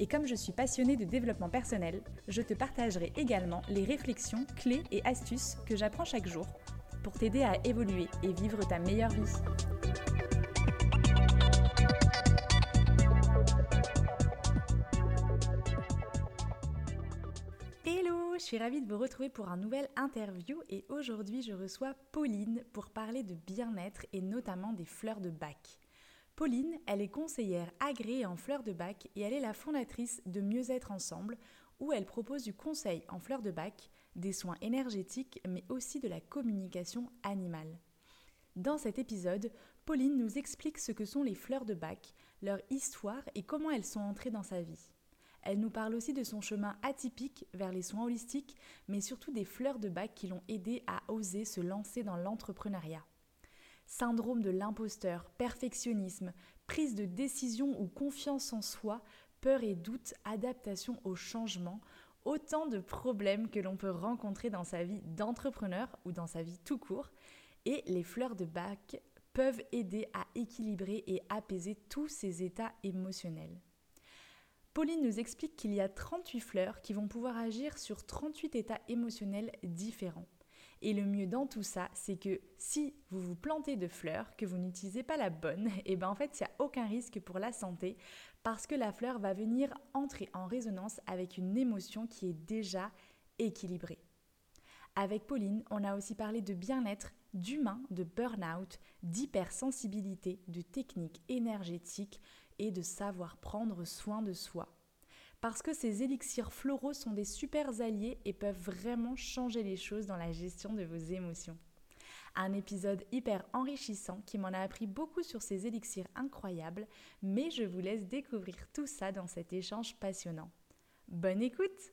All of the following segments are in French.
Et comme je suis passionnée de développement personnel, je te partagerai également les réflexions, clés et astuces que j'apprends chaque jour pour t'aider à évoluer et vivre ta meilleure vie. Hello, je suis ravie de vous retrouver pour un nouvel interview et aujourd'hui je reçois Pauline pour parler de bien-être et notamment des fleurs de bac. Pauline, elle est conseillère agréée en fleurs de bac et elle est la fondatrice de Mieux-être ensemble, où elle propose du conseil en fleurs de bac, des soins énergétiques, mais aussi de la communication animale. Dans cet épisode, Pauline nous explique ce que sont les fleurs de bac, leur histoire et comment elles sont entrées dans sa vie. Elle nous parle aussi de son chemin atypique vers les soins holistiques, mais surtout des fleurs de bac qui l'ont aidée à oser se lancer dans l'entrepreneuriat syndrome de l'imposteur, perfectionnisme, prise de décision ou confiance en soi, peur et doute, adaptation au changement, autant de problèmes que l'on peut rencontrer dans sa vie d'entrepreneur ou dans sa vie tout court. Et les fleurs de bac peuvent aider à équilibrer et apaiser tous ces états émotionnels. Pauline nous explique qu'il y a 38 fleurs qui vont pouvoir agir sur 38 états émotionnels différents. Et le mieux dans tout ça, c'est que si vous vous plantez de fleurs, que vous n'utilisez pas la bonne, et eh ben en fait, il n'y a aucun risque pour la santé parce que la fleur va venir entrer en résonance avec une émotion qui est déjà équilibrée. Avec Pauline, on a aussi parlé de bien-être, d'humain, de burn-out, d'hypersensibilité, de techniques énergétiques et de savoir prendre soin de soi parce que ces élixirs floraux sont des super alliés et peuvent vraiment changer les choses dans la gestion de vos émotions. Un épisode hyper enrichissant qui m'en a appris beaucoup sur ces élixirs incroyables, mais je vous laisse découvrir tout ça dans cet échange passionnant. Bonne écoute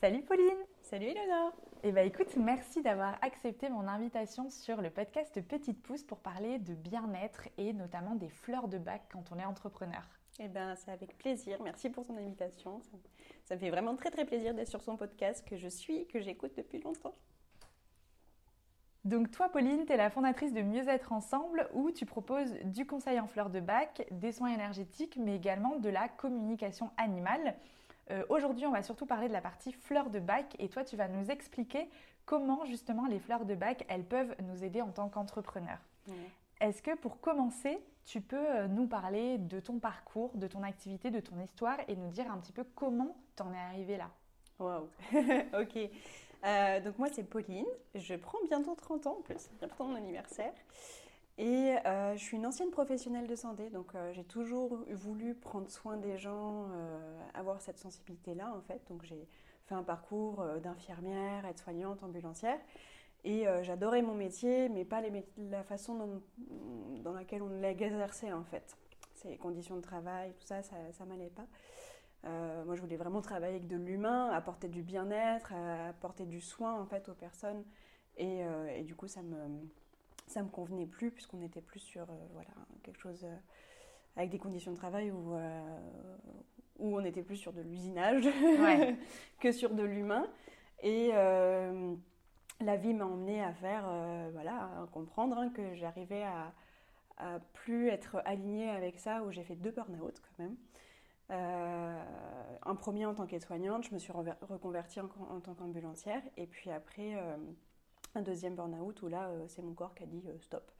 Salut Pauline Salut Eleonore Eh bien écoute, merci d'avoir accepté mon invitation sur le podcast Petite Pouce pour parler de bien-être et notamment des fleurs de bac quand on est entrepreneur. Eh bien, c'est avec plaisir. Merci pour ton invitation. Ça, me fait vraiment très très plaisir d'être sur son podcast que je suis, que j'écoute depuis longtemps. Donc toi, Pauline, tu es la fondatrice de Mieux-être Ensemble où tu proposes du conseil en fleurs de bac, des soins énergétiques, mais également de la communication animale. Euh, aujourd'hui, on va surtout parler de la partie fleurs de bac et toi, tu vas nous expliquer comment justement les fleurs de bac, elles peuvent nous aider en tant qu'entrepreneurs. Est-ce que pour commencer, tu peux euh, nous parler de ton parcours, de ton activité, de ton histoire et nous dire un petit peu comment t'en es arrivée là? Waouh Ok. Euh, donc moi c'est Pauline, je prends bientôt 30 ans en plus, bientôt mon anniversaire. Et euh, je suis une ancienne professionnelle de santé, donc j'ai toujours voulu prendre soin des gens, avoir cette sensibilité-là en fait. Donc j'ai fait un parcours d'infirmière, aide-soignante, ambulancière. Et euh, j'adorais mon métier, mais pas la façon dans, laquelle on l'exerçait en fait. Ces conditions de travail, tout ça, ça, ça m'allait pas. Euh, moi, je voulais vraiment travailler avec de l'humain, apporter du bien-être, apporter du soin en fait aux personnes. Et, euh, du coup, ça me ça me convenait plus puisqu'on était plus sur voilà quelque chose avec des conditions de travail où où on était plus sur de l'usinage que sur de l'humain. Et la vie m'a emmené à faire, euh, voilà, comprendre hein, que j'arrivais à, à, plus être alignée avec ça, où j'ai fait deux burn-out quand même. Euh, un premier en tant qu'aide-soignante, je me suis reconvertie en, tant qu'ambulancière, et puis après euh, un deuxième burn-out où là c'est mon corps qui a dit stop.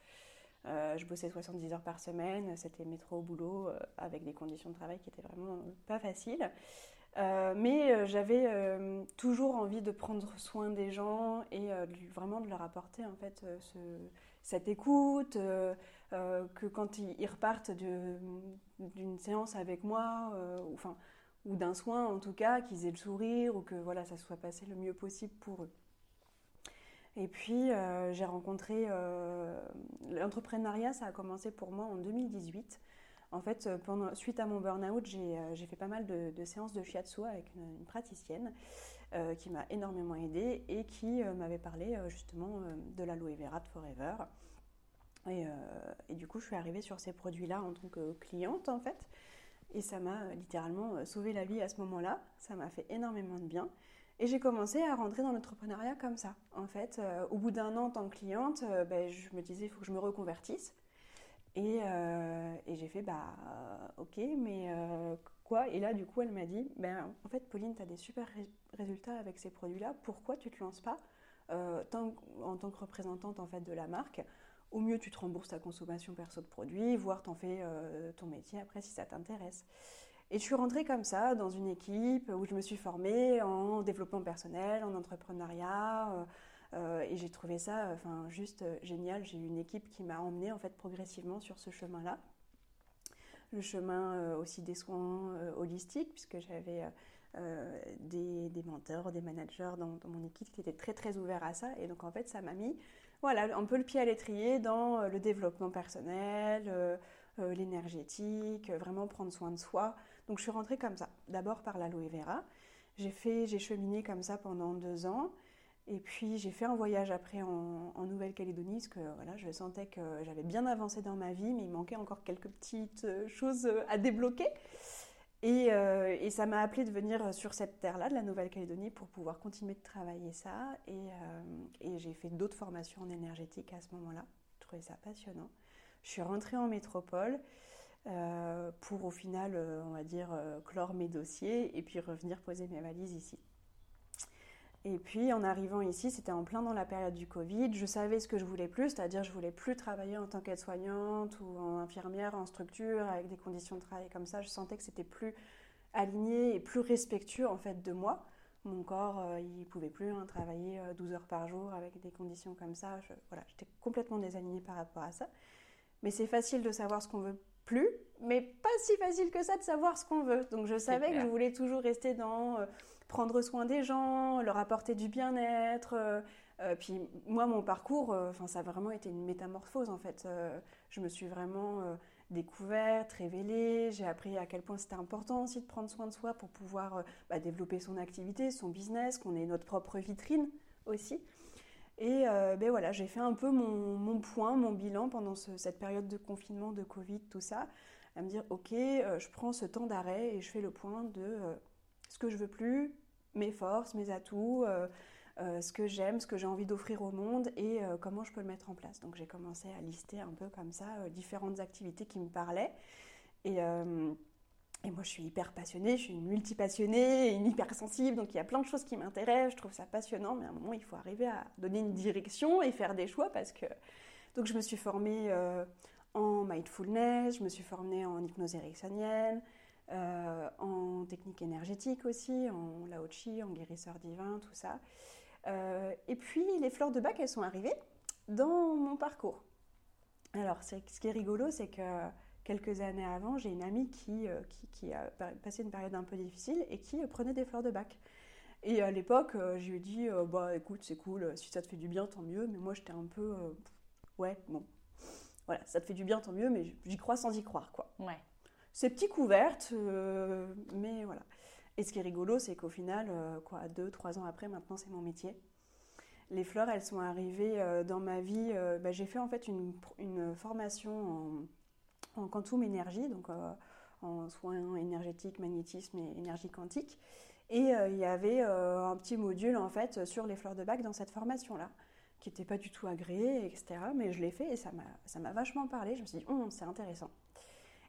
Je bossais 70 heures par semaine, c'était métro au boulot avec des conditions de travail qui étaient vraiment pas faciles. Euh, mais euh, j'avais euh, toujours envie de prendre soin des gens et vraiment de leur apporter en fait cette écoute, que quand ils, repartent d'une séance avec moi, ou, ou d'un soin en tout cas, qu'ils aient le sourire ou que voilà, ça soit passé le mieux possible pour eux. Et puis j'ai rencontré l'entrepreneuriat, ça a commencé pour moi en 2018 En fait, pendant, suite à mon burn-out, j'ai fait pas mal de, séances de shiatsu avec une, praticienne qui m'a énormément aidée et qui m'avait parlé justement de l'aloe vera de Forever. Et, du coup, je suis arrivée sur ces produits-là en tant que cliente, en fait. Et ça m'a littéralement sauvé la vie à ce moment-là. Ça m'a fait énormément de bien. Et j'ai commencé à rentrer dans l'entrepreneuriat comme ça. En fait, euh, au bout d'un an en tant que cliente, euh, ben, je me disais, il faut que je me reconvertisse. Et, euh, j'ai fait, bah, ok, mais quoi? Et là, du coup, elle m'a dit, ben, en fait, Pauline, tu as des super résultats avec ces produits-là. Pourquoi tu ne te lances pas tant, en tant que représentante en fait, de la marque? Au mieux, tu te rembourses ta consommation perso de produits, voire t'en fais ton métier après si ça t'intéresse. Et je suis rentrée comme ça dans une équipe où je me suis formée en développement personnel, en entrepreneuriat. Euh, euh, et j'ai trouvé ça enfin, juste euh, génial. J'ai eu une équipe qui m'a emmenée en fait, progressivement sur ce chemin-là. Le chemin aussi des soins holistiques, puisque j'avais des, des, mentors, des managers dans, mon équipe qui étaient très très ouverts à ça. Et donc en fait, ça m'a mis voilà, un peu le pied à l'étrier dans le développement personnel, l'énergétique, vraiment prendre soin de soi. Donc je suis rentrée comme ça, d'abord par l'aloe vera. J'ai cheminé comme ça pendant deux ans. Et puis j'ai fait un voyage après en, Nouvelle-Calédonie, parce que voilà, je sentais que j'avais bien avancé dans ma vie, mais il manquait encore quelques petites euh, choses euh, à débloquer. Euh, et, ça m'a appelé de venir sur cette terre-là, de la Nouvelle-Calédonie, pour pouvoir continuer de travailler ça. Et j'ai fait d'autres formations en énergétique à ce moment-là. Je trouvais ça passionnant. Je suis rentrée en métropole euh, pour au final, euh, on va dire, euh, clore mes dossiers et puis revenir poser mes valises ici. Et puis en arrivant ici, c'était en plein dans la période du Covid. Je savais ce que je voulais plus, c'est-à-dire je voulais plus travailler en tant qu'aide-soignante ou en infirmière en structure avec des conditions de travail comme ça. Je sentais que c'était plus aligné et plus respectueux en fait de moi. Mon corps, il pouvait plus hein, travailler 12 heures par jour avec des conditions comme ça. voilà, j'étais complètement désalignée par rapport à ça. Mais c'est facile de savoir ce qu'on veut plus, mais pas si facile que ça de savoir ce qu'on veut. Donc je savais que je voulais toujours rester dans euh, prendre soin des gens, leur apporter du bien-être. Euh, euh, puis moi, mon parcours, enfin ça a vraiment été une métamorphose en fait. je me suis vraiment découverte, révélée. J'ai appris à quel point c'était important aussi de prendre soin de soi pour pouvoir bah, développer son activité, son business, qu'on ait notre propre vitrine aussi. Et euh, ben voilà, j'ai fait un peu mon, point, mon bilan pendant cette période de confinement, de Covid, tout ça, à me dire, ok, euh, je prends ce temps d'arrêt et je fais le point de euh, ce que je veux plus, mes forces, mes atouts, ce que j'aime, ce que j'ai envie d'offrir au monde et comment je peux le mettre en place. Donc j'ai commencé à lister un peu comme ça différentes activités qui me parlaient. Et et moi, je suis hyper passionnée, je suis une multipassionnée, une hypersensible, donc il y a plein de choses qui m'intéressent, je trouve ça passionnant, mais à un moment, il faut arriver à donner une direction et faire des choix parce que. Donc, je me suis formée euh, en mindfulness, je me suis formée en hypnose ericksonienne, euh, en technique énergétique aussi, en lao chi, en guérisseur divin, tout ça. Euh, et puis, les fleurs de bac, elles sont arrivées dans mon parcours. Alors, ce qui est rigolo, c'est que quelques années avant, j'ai une amie qui, euh, qui, a passé une période un peu difficile et qui euh, prenait des fleurs de bac. Et à l'époque, euh, je lui ai dit Bah écoute, c'est cool, si ça te fait du bien, tant mieux. Mais moi, j'étais un peu Ouais, bon. Voilà, ça te fait du bien, tant mieux, mais j'y crois sans y croire, quoi. Ouais. C'est petit couverte, mais voilà. Et ce qui est rigolo, c'est qu'au final, quoi, deux, trois ans après, maintenant, c'est mon métier. Les fleurs, elles sont arrivées dans ma vie. Bah, j'ai fait en fait une, une formation en en quantum énergie, donc euh, en soins énergétiques, magnétisme et énergie quantique. Et euh, il y avait euh, un petit module en fait sur les fleurs de bac dans cette formation-là, qui n'était pas du tout agréé, etc. Mais je l'ai fait et ça m'a vachement parlé. Je me suis dit, hum, c'est intéressant.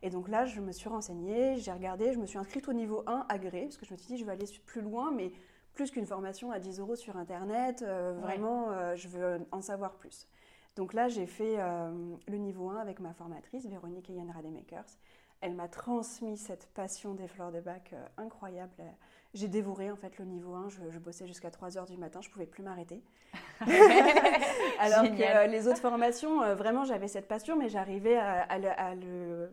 Et donc là, je me suis renseignée, j'ai regardé, je me suis inscrite au niveau 1 agréé, parce que je me suis dit, je vais aller plus loin, mais plus qu'une formation à 10 euros sur Internet, vraiment, je veux en savoir plus. Donc là, j'ai fait euh, le niveau 1 avec ma formatrice, Véronique Yann Rademakers. Elle m'a transmis cette passion des fleurs de bac euh, incroyable. J'ai dévoré en fait le niveau 1, je, bossais jusqu'à 3 heures du matin, je ne pouvais plus m'arrêter. Alors que euh, les autres formations, vraiment j'avais cette passion, mais j'arrivais à, le,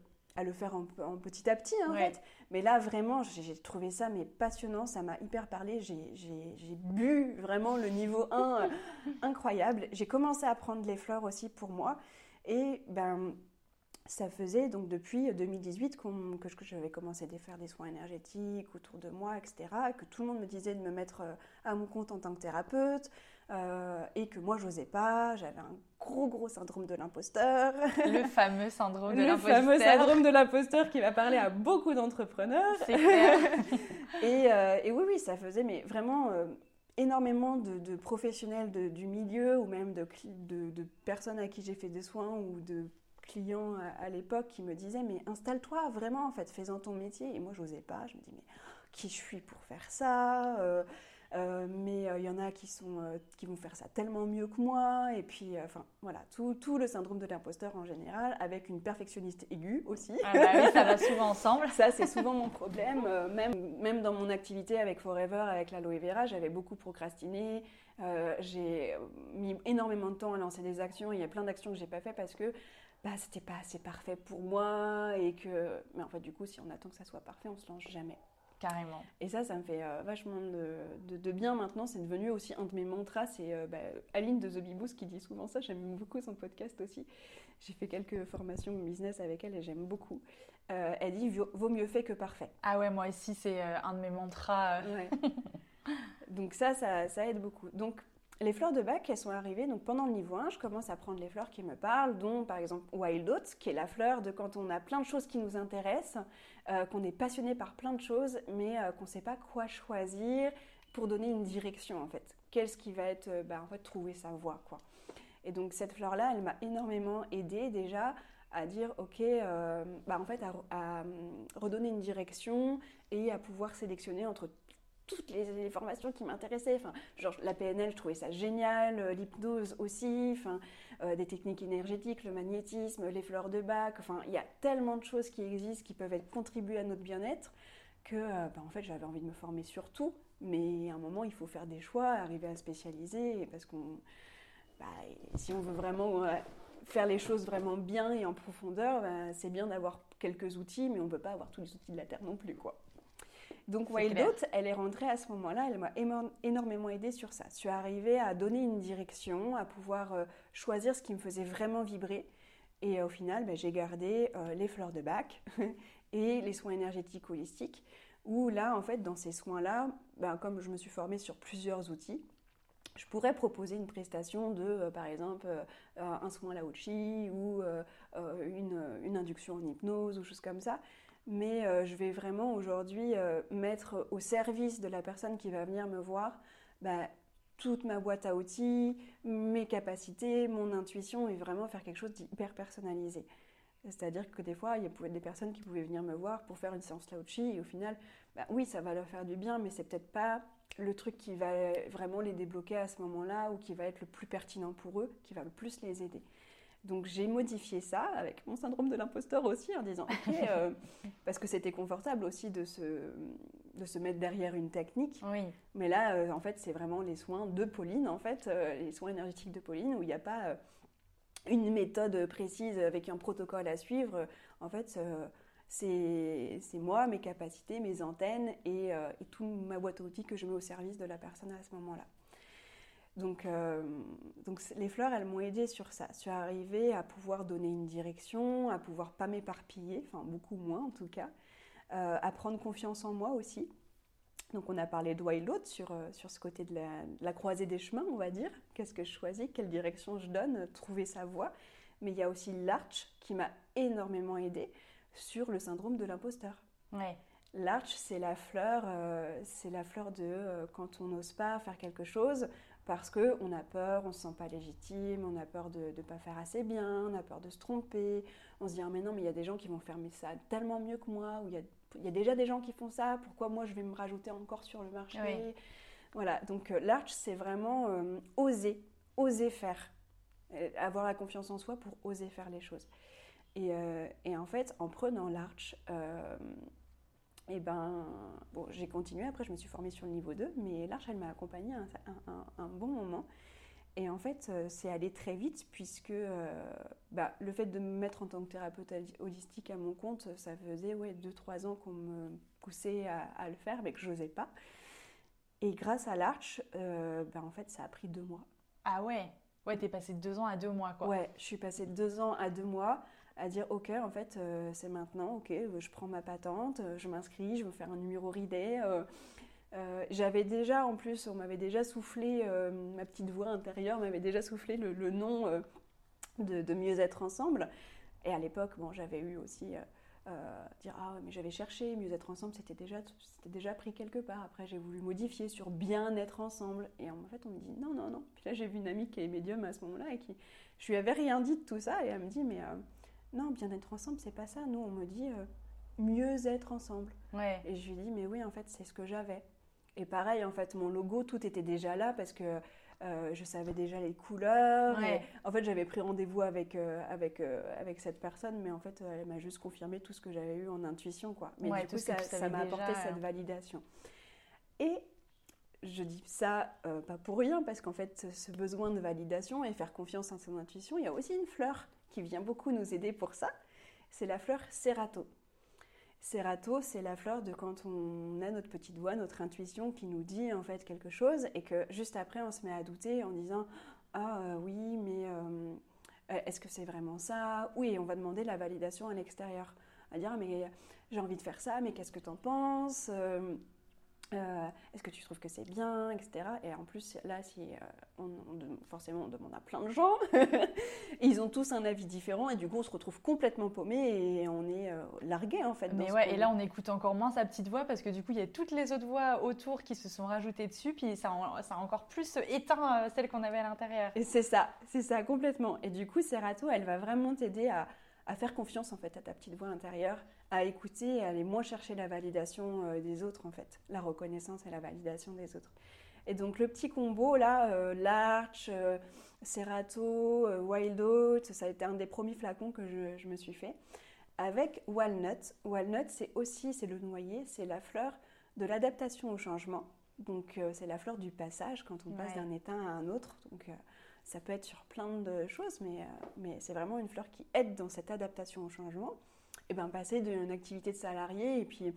faire en, petit à petit en fait. Mais là vraiment, j'ai trouvé ça mais passionnant, ça m'a hyper parlé. J'ai bu vraiment le niveau 1 incroyable. J'ai commencé à prendre les fleurs aussi pour moi. Et ben, ça faisait donc depuis 2018 que j'avais commencé à faire des soins énergétiques autour de moi, etc. Que tout le monde me disait de me mettre euh, à mon compte en tant que thérapeute euh, et que moi, j'osais pas. J'avais un gros, gros syndrome de l'imposteur. Le fameux syndrome de l'imposteur. Le fameux syndrome de l'imposteur qui va parler à beaucoup d'entrepreneurs. Clair. Euh, et, oui, oui, ça faisait mais vraiment énormément de, professionnels du milieu ou même de, de personnes à qui j'ai fait des soins ou de clients à, l'époque qui me disaient mais installe-toi vraiment en fait, fais-en ton métier. Et moi j'osais pas, je me dis mais qui je suis pour faire ça euh, euh, mais euh, il y en a qui, sont, qui vont faire ça tellement mieux que moi. Et puis, enfin, voilà, tout, tout, le syndrome de l'imposteur en général, avec une perfectionniste aiguë aussi. Ah bah oui, ça va souvent ensemble. ça, c'est souvent mon problème. même, même dans mon activité avec Forever, avec l'aloe vera, j'avais beaucoup procrastiné. j'ai mis énormément de temps à lancer des actions. Il y a plein d'actions que j'ai pas fait parce que bah, c'était pas assez parfait pour moi et que mais en fait du coup si on attend que ça soit parfait on se lance jamais carrément. Et ça ça me fait euh, vachement de, de, bien maintenant. C'est devenu aussi un de mes mantras. C'est euh, bah, Aline de The Beboost qui dit souvent ça. J'aime beaucoup son podcast aussi. J'ai fait quelques formations business avec elle et j'aime beaucoup. Euh, elle dit vaut mieux fait que parfait. Ah ouais moi aussi c'est un de mes mantras ouais. donc ça, ça ça aide beaucoup. Donc les fleurs de bac, elles sont arrivées donc pendant le niveau 1, je commence à prendre les fleurs qui me parlent, dont par exemple Wild Oats, qui est la fleur de quand on a plein de choses qui nous intéressent, euh, qu'on est passionné par plein de choses, mais euh, qu'on ne sait pas quoi choisir pour donner une direction en fait. Qu'est-ce qui va être, euh, bah, en fait, trouver sa voie quoi. Et donc cette fleur-là, elle m'a énormément aidée déjà à dire ok, bah, en fait à, redonner une direction et à pouvoir sélectionner entre toutes les, formations qui m'intéressaient. Enfin, genre la PNL, je trouvais ça génial, euh, l'hypnose aussi, enfin, euh, des techniques énergétiques, le magnétisme, les fleurs de bac. Enfin, il y a tellement de choses qui existent qui peuvent contribuer à notre bien-être que, euh, bah, en fait, j'avais envie de me former sur tout. Mais à un moment, il faut faire des choix, arriver à spécialiser, parce qu'on, bah, si on veut vraiment faire les choses vraiment bien et en profondeur, bah, c'est bien d'avoir quelques outils, mais on ne peut pas avoir tous les outils de la terre non plus, quoi. Donc Wild Oat, elle est rentrée à ce moment-là, elle m'a énormément aidée sur ça. Je suis arrivée à donner une direction, à pouvoir euh, choisir ce qui me faisait vraiment vibrer. Et euh, au final, ben, j'ai gardé euh, les fleurs de bac et les soins énergétiques holistiques, où là, en fait, dans ces soins-là, ben, comme je me suis formée sur plusieurs outils, je pourrais proposer une prestation de, par exemple, un soin Laochi ou une, une, induction en hypnose ou choses comme ça mais euh, je vais vraiment aujourd'hui euh, mettre au service de la personne qui va venir me voir bah, toute ma boîte à outils, mes capacités, mon intuition et vraiment faire quelque chose d'hyper personnalisé. C'est-à-dire que des fois, il y a des personnes qui pouvaient venir me voir pour faire une séance Laochi et au final, bah, oui, ça va leur faire du bien, mais c'est peut-être pas le truc qui va vraiment les débloquer à ce moment-là ou qui va être le plus pertinent pour eux, qui va le plus les aider. Donc j'ai modifié ça avec mon syndrome de l'imposteur aussi en disant ok, euh, parce que c'était confortable aussi de se, de se mettre derrière une technique. Oui. Mais là, euh, en fait, c'est vraiment les soins de Pauline, en fait, euh, les soins énergétiques de Pauline, où il n'y a pas une méthode précise avec un protocole à suivre. En fait, c'est moi, mes capacités, mes antennes et, et toute ma boîte à outils que je mets au service de la personne à ce moment-là. Donc, euh, donc les fleurs, elles m'ont aidé sur ça. Je suis arrivée à pouvoir donner une direction, à pouvoir pas m'éparpiller, enfin beaucoup moins en tout cas, euh, à prendre confiance en moi aussi. Donc on a parlé de Wild sur, euh, sur ce côté de la, croisée des chemins, on va dire. Qu'est-ce que je choisis, quelle direction je donne, trouver sa voie. Mais il y a aussi l'arch qui m'a énormément aidé sur le syndrome de l'imposteur. Ouais. L'arch, c'est la fleur, c'est la fleur de quand on n'ose pas faire quelque chose, parce qu'on a peur, on ne se sent pas légitime, on a peur de ne pas faire assez bien, on a peur de se tromper, on se dit ah, mais non mais il y a des gens qui vont faire ça tellement mieux que moi, ou il y a, y a, déjà des gens qui font ça, pourquoi moi je vais me rajouter encore sur le marché? Voilà, donc euh, l'arch c'est vraiment euh, oser, oser faire, euh, avoir la confiance en soi pour oser faire les choses. Et, et en fait, en prenant l'arch, et ben, bon, j'ai continué. Après, je me suis formée sur le niveau 2, mais l'Arche, elle m'a accompagnée un, un, bon moment. Et en fait, euh, c'est allé très vite, puisque euh, bah, le fait de me mettre en tant que thérapeute holistique à mon compte, ça faisait ouais, 2-3 ans qu'on me poussait à, le faire, mais que je n'osais pas. Et grâce à l'Arche, euh, bah, en fait, ça a pris deux mois. Ah ouais Ouais, t'es passé de deux ans à deux mois, quoi. Ouais, je suis passée de deux ans à deux mois à dire ok en fait c'est maintenant ok je prends ma patente je m'inscris je veux faire un numéro ridé euh, j'avais déjà, en plus, on m'avait déjà soufflé, euh, ma petite voix intérieure m'avait déjà soufflé le, nom euh, de, Mieux être ensemble. Et à l'époque, bon, j'avais eu aussi dire ah mais j'avais cherché Mieux être ensemble, c'était déjà, c'était déjà pris quelque part. Après, j'ai voulu modifier sur Bien être ensemble. Et en fait, on me dit non, non, non. Puis là, j'ai vu une amie qui est médium à ce moment-là et qui, je lui avais rien dit de tout ça et elle me dit mais non, Bien être ensemble, c'est pas ça. Nous, on me dit mieux être ensemble. Ouais. Et je lui dis mais oui, en fait, c'est ce que j'avais. Et pareil, en fait, mon logo, tout était déjà là parce que euh, je savais déjà les couleurs. en fait, j'avais pris rendez-vous avec, euh, avec, euh, avec cette personne, mais en fait, elle m'a juste confirmé tout ce que j'avais eu en intuition. Quoi. Mais du coup, ça m'a apporté cette validation. Et je dis ça pas pour rien, parce qu'en fait, ce besoin de validation et faire confiance en son intuition, il y a aussi une fleur qui vient beaucoup nous aider pour ça. C'est la fleur Serato. Serato, c'est la fleur de quand on a notre petite voix, notre intuition qui nous dit en fait quelque chose et que juste après on se met à douter en disant ah euh, oui mais euh, est-ce que c'est vraiment ça? Oui, on va demander la validation à l'extérieur, à dire mais j'ai envie de faire ça, mais qu'est-ce que tu en penses euh, est-ce que tu trouves que c'est bien, etc. Et en plus, là, si euh, on, forcément on demande à plein de gens, ils ont tous un avis différent et du coup, on se retrouve complètement paumé et on est euh, largué en fait. Mais ouais, et là, on écoute encore moins sa petite voix parce que du coup, il y a toutes les autres voix autour qui se sont rajoutées dessus, puis ça, ça a encore plus éteint celle qu'on avait à l'intérieur. Et c'est ça, c'est ça complètement. Et du coup, Serato, elle va vraiment t'aider à, à faire confiance en fait à ta petite voix intérieure, à écouter et à aller moins chercher la validation euh, des autres en fait, la reconnaissance et la validation des autres. Et donc le petit combo là, euh, Larch, euh, Serato, Wild Oat, ça a été un des premiers flacons que je, me suis fait. Avec Walnut. Walnut c'est aussi, c'est le noyer, c'est la fleur de l'adaptation au changement. Donc c'est la fleur du passage quand on passe d'un état à un autre. Donc ça peut être sur plein de choses, mais, mais c'est vraiment une fleur qui aide dans cette adaptation au changement et ben, passer d'une activité de salarié et puis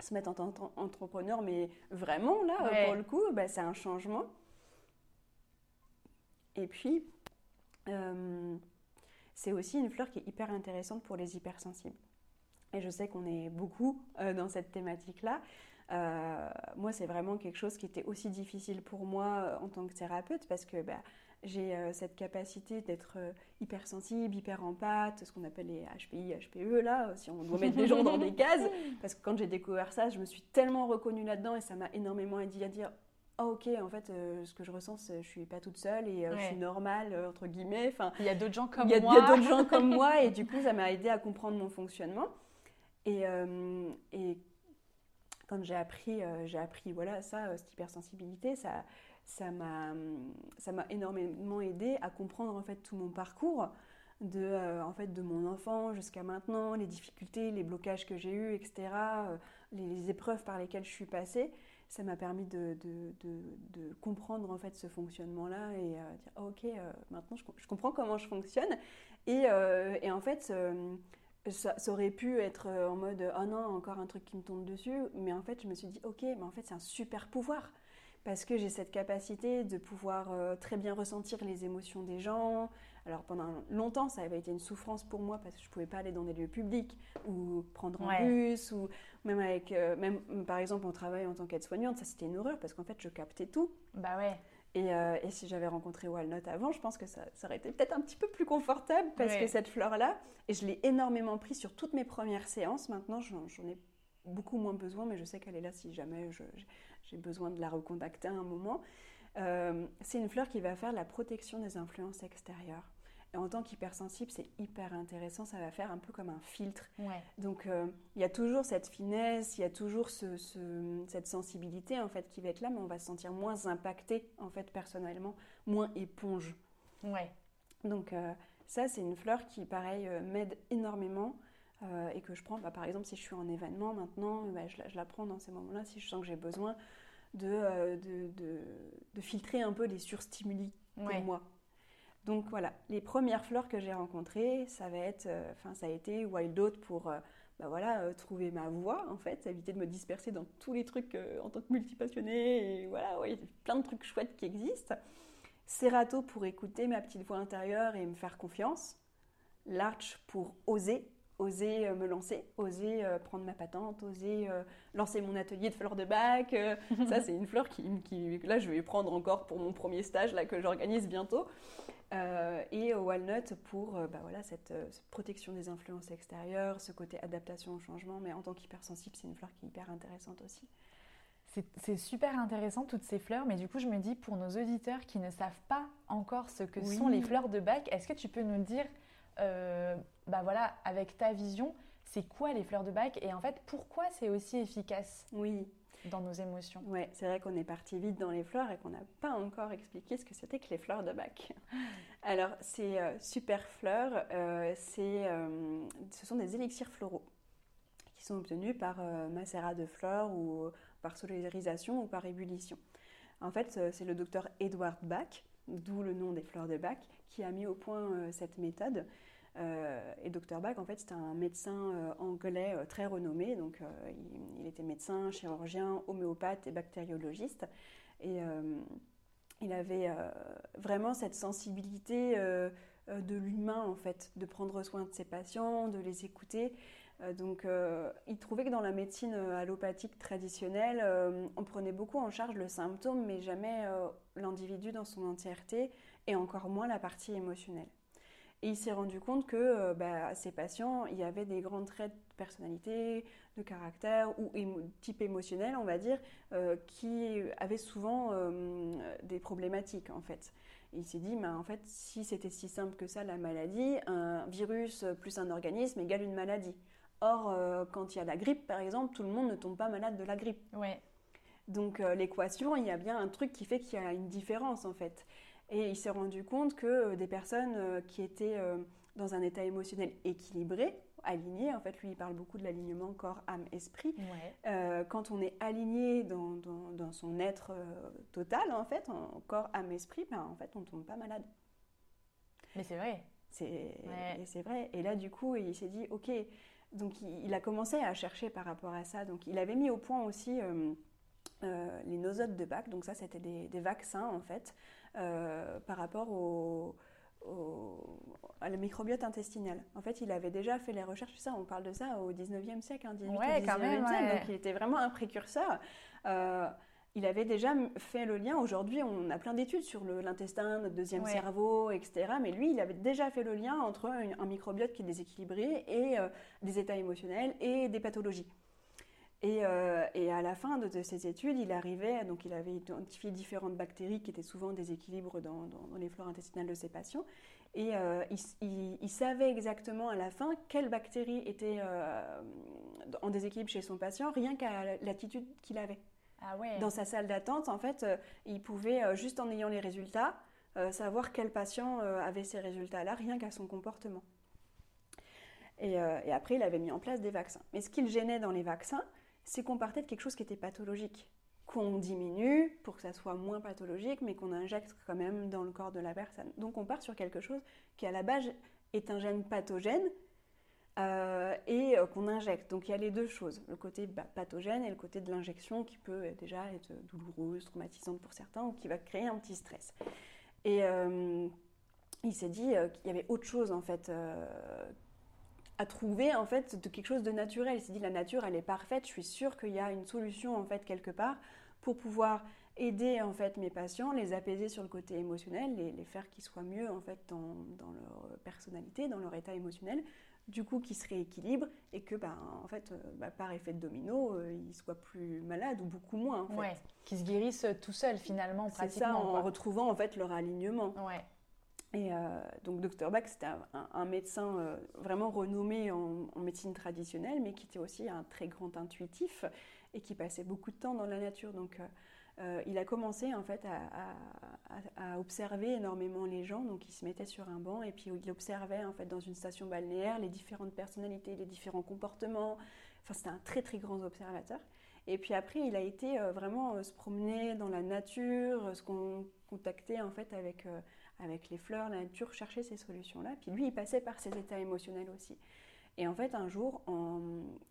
se mettre en tant qu'entrepreneur, mais vraiment, là, pour le coup, ben, c'est un changement. Et puis, euh, c'est aussi une fleur qui est hyper intéressante pour les hypersensibles. Et je sais qu'on est beaucoup euh, dans cette thématique-là. Euh, moi, c'est vraiment quelque chose qui était aussi difficile pour moi en tant que thérapeute parce que ben, j'ai euh, cette capacité d'être euh, hypersensible, hyper empathe, ce qu'on appelle les HPI, HPE, là, si on doit mettre des gens dans des cases. Parce que quand j'ai découvert ça, je me suis tellement reconnue là-dedans et ça m'a énormément aidé à dire ah, ok, en fait, euh, ce que je ressens, je suis pas toute seule et je suis normale, entre guillemets. Enfin, il y a d'autres gens comme moi. Il y a d'autres gens comme moi et du coup, ça m'a aidé à comprendre mon fonctionnement. Et, et quand j'ai appris, j'ai appris voilà, ça, cette hypersensibilité, ça ça m'a énormément aidé à comprendre en fait tout mon parcours de euh, en fait de mon enfant jusqu'à maintenant les difficultés les blocages que j'ai eus etc euh, les, épreuves par lesquelles je suis passée. Ça m'a permis de, de, de, comprendre en fait ce fonctionnement là et euh, dire ah, ok maintenant je, comprends comment je fonctionne. Et, et en fait ça, ça, aurait pu être en mode oh non encore un truc qui me tombe dessus. Mais en fait je me suis dit ok mais en fait c'est un super pouvoir parce que j'ai cette capacité de pouvoir euh, très bien ressentir les émotions des gens. Alors pendant longtemps, ça avait été une souffrance pour moi parce que je ne pouvais pas aller dans des lieux publics ou prendre un bus ou même avec, euh, même par exemple, on travaille en tant qu'aide-soignante, ça c'était une horreur parce qu'en fait, je captais tout. Bah ouais. Et, euh, et si j'avais rencontré Walnut avant, je pense que ça, ça aurait été peut-être un petit peu plus confortable parce que cette fleur-là, et je l'ai énormément pris sur toutes mes premières séances. Maintenant, j'en ai beaucoup moins besoin, mais je sais qu'elle est là si jamais je, j'ai besoin de la recontacter à un moment. Euh, c'est une fleur qui va faire la protection des influences extérieures. Et en tant qu'hypersensible, c'est hyper intéressant, ça va faire un peu comme un filtre. Donc euh, il y a toujours cette finesse, il y a toujours ce, cette sensibilité en fait qui va être là, mais on va se sentir moins impacté en fait personnellement, moins éponge. Ouais. Donc euh, ça c'est une fleur qui pareil m'aide énormément et que je prends, bah, par exemple si je suis en événement maintenant, bah, je, la, je, la, prends dans ces moments-là si je sens que j'ai besoin euh, de, de, de, filtrer un peu les surstimuli pour moi. Donc voilà, les premières fleurs que j'ai rencontrées, ça va être, euh, enfin ça a été Wild Oat pour euh, bah voilà, trouver ma voix en fait, éviter de me disperser dans tous les trucs en tant que multipassionnée, et voilà, ouais, plein de trucs chouettes qui existent. Serato pour écouter ma petite voix intérieure et me faire confiance. L'arch pour oser, oser euh, me lancer, oser euh, prendre ma patente, oser euh, lancer mon atelier de fleurs de bac. ça, c'est une fleur qui, qui, là, je vais prendre encore pour mon premier stage là, que j'organise bientôt. et walnut pour bah, voilà, cette, protection des influences extérieures, ce côté adaptation au changement. Mais en tant qu'hypersensible, c'est une fleur qui est hyper intéressante aussi. C'est super intéressant toutes ces fleurs, mais du coup je me dis pour nos auditeurs qui ne savent pas encore ce que sont les fleurs de bac, est-ce que tu peux nous dire euh, bah voilà, avec ta vision, c'est quoi les fleurs de bac et en fait pourquoi c'est aussi efficace oui. dans nos émotions? Oui, c'est vrai qu'on est parti vite dans les fleurs et qu'on n'a pas encore expliqué ce que c'était que les fleurs de bac. Alors, ces euh, super fleurs, euh, ce sont des élixirs floraux qui sont obtenus par macérat de fleurs ou par solarisation ou par ébullition. En fait, c'est le docteur Edward Bach, d'où le nom des fleurs de Bach, qui a mis au point cette méthode euh, et Dr Bach, en fait, c'était un médecin euh, anglais euh, très renommé. Donc, il, était médecin, chirurgien, homéopathe et bactériologiste. Et il avait vraiment cette sensibilité de l'humain, en fait, de prendre soin de ses patients, de les écouter. donc, il trouvait que dans la médecine allopathique traditionnelle, on prenait beaucoup en charge le symptôme, mais jamais l'individu dans son entièreté, et encore moins la partie émotionnelle. Et il s'est rendu compte que euh, bah, ces patients, il y avait des grands traits de personnalité, de caractère ou type émotionnel, on va dire, euh, qui avaient souvent euh, des problématiques en fait. Et il s'est dit, bah, en fait, si c'était si simple que ça, la maladie, un virus plus un organisme égale une maladie. Or, quand il y a la grippe, par exemple, tout le monde ne tombe pas malade de la grippe. Ouais. Donc, l'équation, il y a bien un truc qui fait qu'il y a une différence en fait. Et il s'est rendu compte que euh, des personnes euh, qui étaient euh, dans un état émotionnel équilibré, aligné, en fait, lui, il parle beaucoup de l'alignement corps, âme, esprit. quand on est aligné dans, dans, son être total, en fait, en corps, âme, esprit, ben, en fait, on ne tombe pas malade. Mais c'est vrai. C'est vrai. Et là, du coup, il s'est dit, OK, donc il, a commencé à chercher par rapport à ça. Donc il avait mis au point aussi les nosotes de Bach. Donc ça, c'était des, des, vaccins, en fait. Euh, par rapport au, à la microbiote intestinal. En fait, il avait déjà fait les recherches, ça, on parle de ça au 19e siècle, hein, 18 ouais, 19e même, siècle, donc il était vraiment un précurseur. Euh, il avait déjà fait le lien. Aujourd'hui, on a plein d'études sur l'intestin, notre deuxième cerveau, etc. Mais lui, il avait déjà fait le lien entre un, microbiote qui est déséquilibré et euh, des états émotionnels et des pathologies. Euh, et, à la fin de, ces études, il arrivait, donc il avait identifié différentes bactéries qui étaient souvent déséquilibres dans, dans, les flores intestinales de ses patients. Et euh, il, savait exactement à la fin quelle bactérie était euh, en déséquilibre chez son patient, rien qu'à l'attitude qu'il avait. Ah ouais. Dans sa salle d'attente, en fait, il pouvait, juste en ayant les résultats, savoir quel patient avait ces résultats-là, rien qu'à son comportement. Et, et, après, il avait mis en place des vaccins. Mais ce qu'il gênait dans les vaccins, c'est qu'on partait de quelque chose qui était pathologique, qu'on diminue pour que ça soit moins pathologique, mais qu'on injecte quand même dans le corps de la personne. Donc on part sur quelque chose qui à la base est un gène pathogène euh, et euh, qu'on injecte. Donc il y a les deux choses, le côté bah, pathogène et le côté de l'injection qui peut déjà être douloureuse, traumatisante pour certains ou qui va créer un petit stress. Et euh, il s'est dit qu'il y avait autre chose en fait à trouver en fait de quelque chose de naturel. Il s'est dit la nature elle est parfaite, je suis sûre qu'il y a une solution en fait quelque part pour pouvoir aider en fait mes patients, les apaiser sur le côté émotionnel, les, les faire qu'ils soient mieux en fait dans, dans, leur personnalité, dans leur état émotionnel, du coup qu'ils se rééquilibrent et que ben, en fait euh, bah, par effet de domino euh, ils soient plus malades ou beaucoup moins en fait. Ouais, qu'ils se guérissent tout seuls finalement pratiquement. C'est ça en retrouvant en fait leur alignement. Ouais. Et euh, donc, Dr. Bach, c'était un, médecin euh, vraiment renommé en, médecine traditionnelle, mais qui était aussi un très grand intuitif et qui passait beaucoup de temps dans la nature. Donc, euh, il a commencé en fait à, observer énormément les gens. Donc, il se mettait sur un banc et puis il observait en fait dans une station balnéaire les différentes personnalités, les différents comportements. Enfin, c'était un très très grand observateur. Et puis après, il a été vraiment se promener dans la nature, se contacter en fait avec avec les fleurs, la nature, chercher ces solutions-là. Puis lui, il passait par ses états émotionnels aussi. Et en fait, un jour, en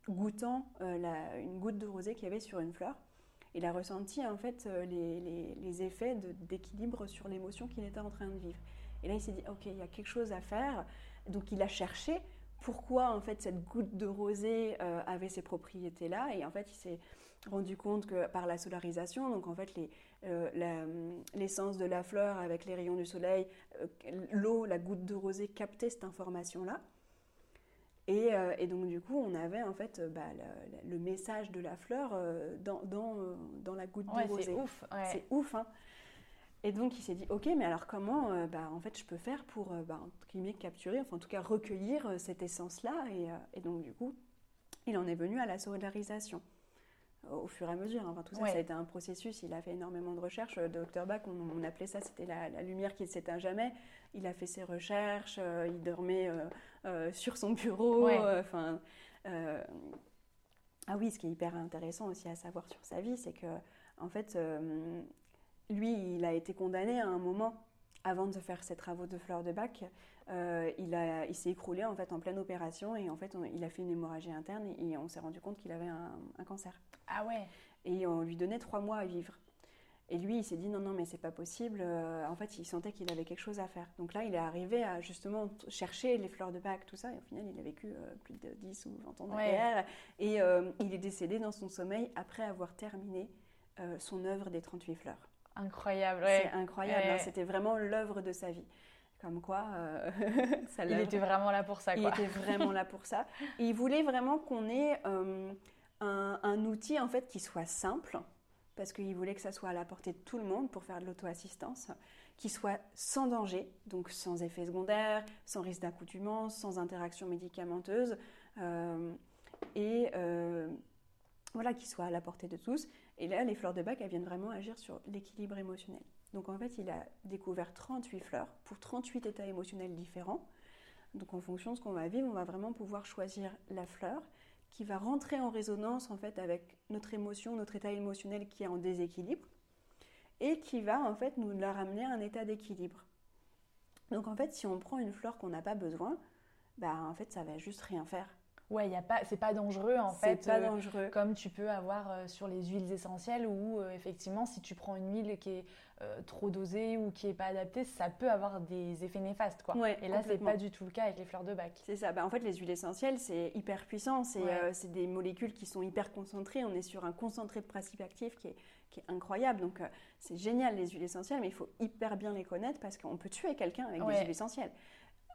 goûtant euh, une goutte de rosée qu'il y avait sur une fleur, il a ressenti en fait les, effets d'équilibre sur l'émotion qu'il était en train de vivre. Et là, il s'est dit, ok, il y a quelque chose à faire. Donc, il a cherché pourquoi en fait cette goutte de rosée avait ces propriétés-là. Et en fait, il s'est rendu compte que par la solarisation, donc en fait l'essence de la fleur avec les rayons du soleil, l'eau, la goutte de rosée captait cette information-là. Euh, et, donc du coup, on avait en fait bah, le, message de la fleur euh, dans, dans, euh, dans, la goutte de rosée. C'est ouf. C'est ouf. Hein. Et donc il s'est dit, ok, mais alors comment bah, en fait, je peux faire pour bah, capturer, enfin en tout cas recueillir cette essence-là? Et, et, donc du coup, il en est venu à la solarisation au fur et à mesure. Enfin, tout ça, ça a été un processus. Il a fait énormément de recherches. Dr Bach, on, appelait ça, c'était la, lumière qui ne s'éteint jamais. Il a fait ses recherches, il dormait euh, sur son bureau. Euh, enfin, euh, ah oui, ce qui est hyper intéressant aussi à savoir sur sa vie, c'est que en fait, lui, il a été condamné à un moment avant de faire ses travaux de fleurs de bac, il, a, il s'est écroulé en fait en pleine opération et en fait il a fait une hémorragie interne et, on s'est rendu compte qu'il avait un, un, cancer. Ah ouais. Et on lui donnait trois mois à vivre. Et lui, il s'est dit non, non, mais c'est pas possible. Euh, en fait, il sentait qu'il avait quelque chose à faire. Donc là, il est arrivé à justement chercher les fleurs de bac, tout ça. Et au final, il a vécu euh, plus de 10 ou 20 ans derrière. Et euh, il est décédé dans son sommeil après avoir terminé son œuvre des 38 fleurs. Incroyable, C'est incroyable. Hein. C'était vraiment l'œuvre de sa vie. Comme quoi, ça Il était vraiment là pour ça. Quoi. Il était vraiment là pour ça. Et il voulait vraiment qu'on ait un, un, outil en fait qui soit simple parce qu'il voulait que ça soit à la portée de tout le monde pour faire de l'auto-assistance, qui soit sans danger, donc sans effet secondaire, sans risque d'accoutumance, sans interaction médicamenteuse, euh, et euh, voilà, qui soit à la portée de tous. Et là, les fleurs de bac, elles viennent vraiment agir sur l'équilibre émotionnel. Donc en fait, il a découvert 38 fleurs pour 38 états émotionnels différents. Donc en fonction de ce qu'on va vivre, on va vraiment pouvoir choisir la fleur qui va rentrer en résonance en fait avec notre émotion, notre état émotionnel qui est en déséquilibre et qui va en fait nous la ramener à un état d'équilibre. Donc en fait, si on prend une fleur qu'on n'a pas besoin, bah en fait ça va juste rien faire. Ouais, y a pas, c'est pas dangereux en fait. C'est pas euh, dangereux. Comme tu peux avoir euh, sur les huiles essentielles où euh, effectivement, si tu prends une huile qui est trop dosée ou qui est pas adaptée, ça peut avoir des effets néfastes quoi. Ouais, Et là, c'est pas du tout le cas avec les fleurs de bac. C'est ça. Bah, en fait, les huiles essentielles, c'est hyper puissant. C'est, c'est des molécules qui sont hyper concentrées. On est sur un concentré de principe actif qui est, qui est incroyable. Donc, c'est génial les huiles essentielles, mais il faut hyper bien les connaître parce qu'on peut tuer quelqu'un avec des huiles essentielles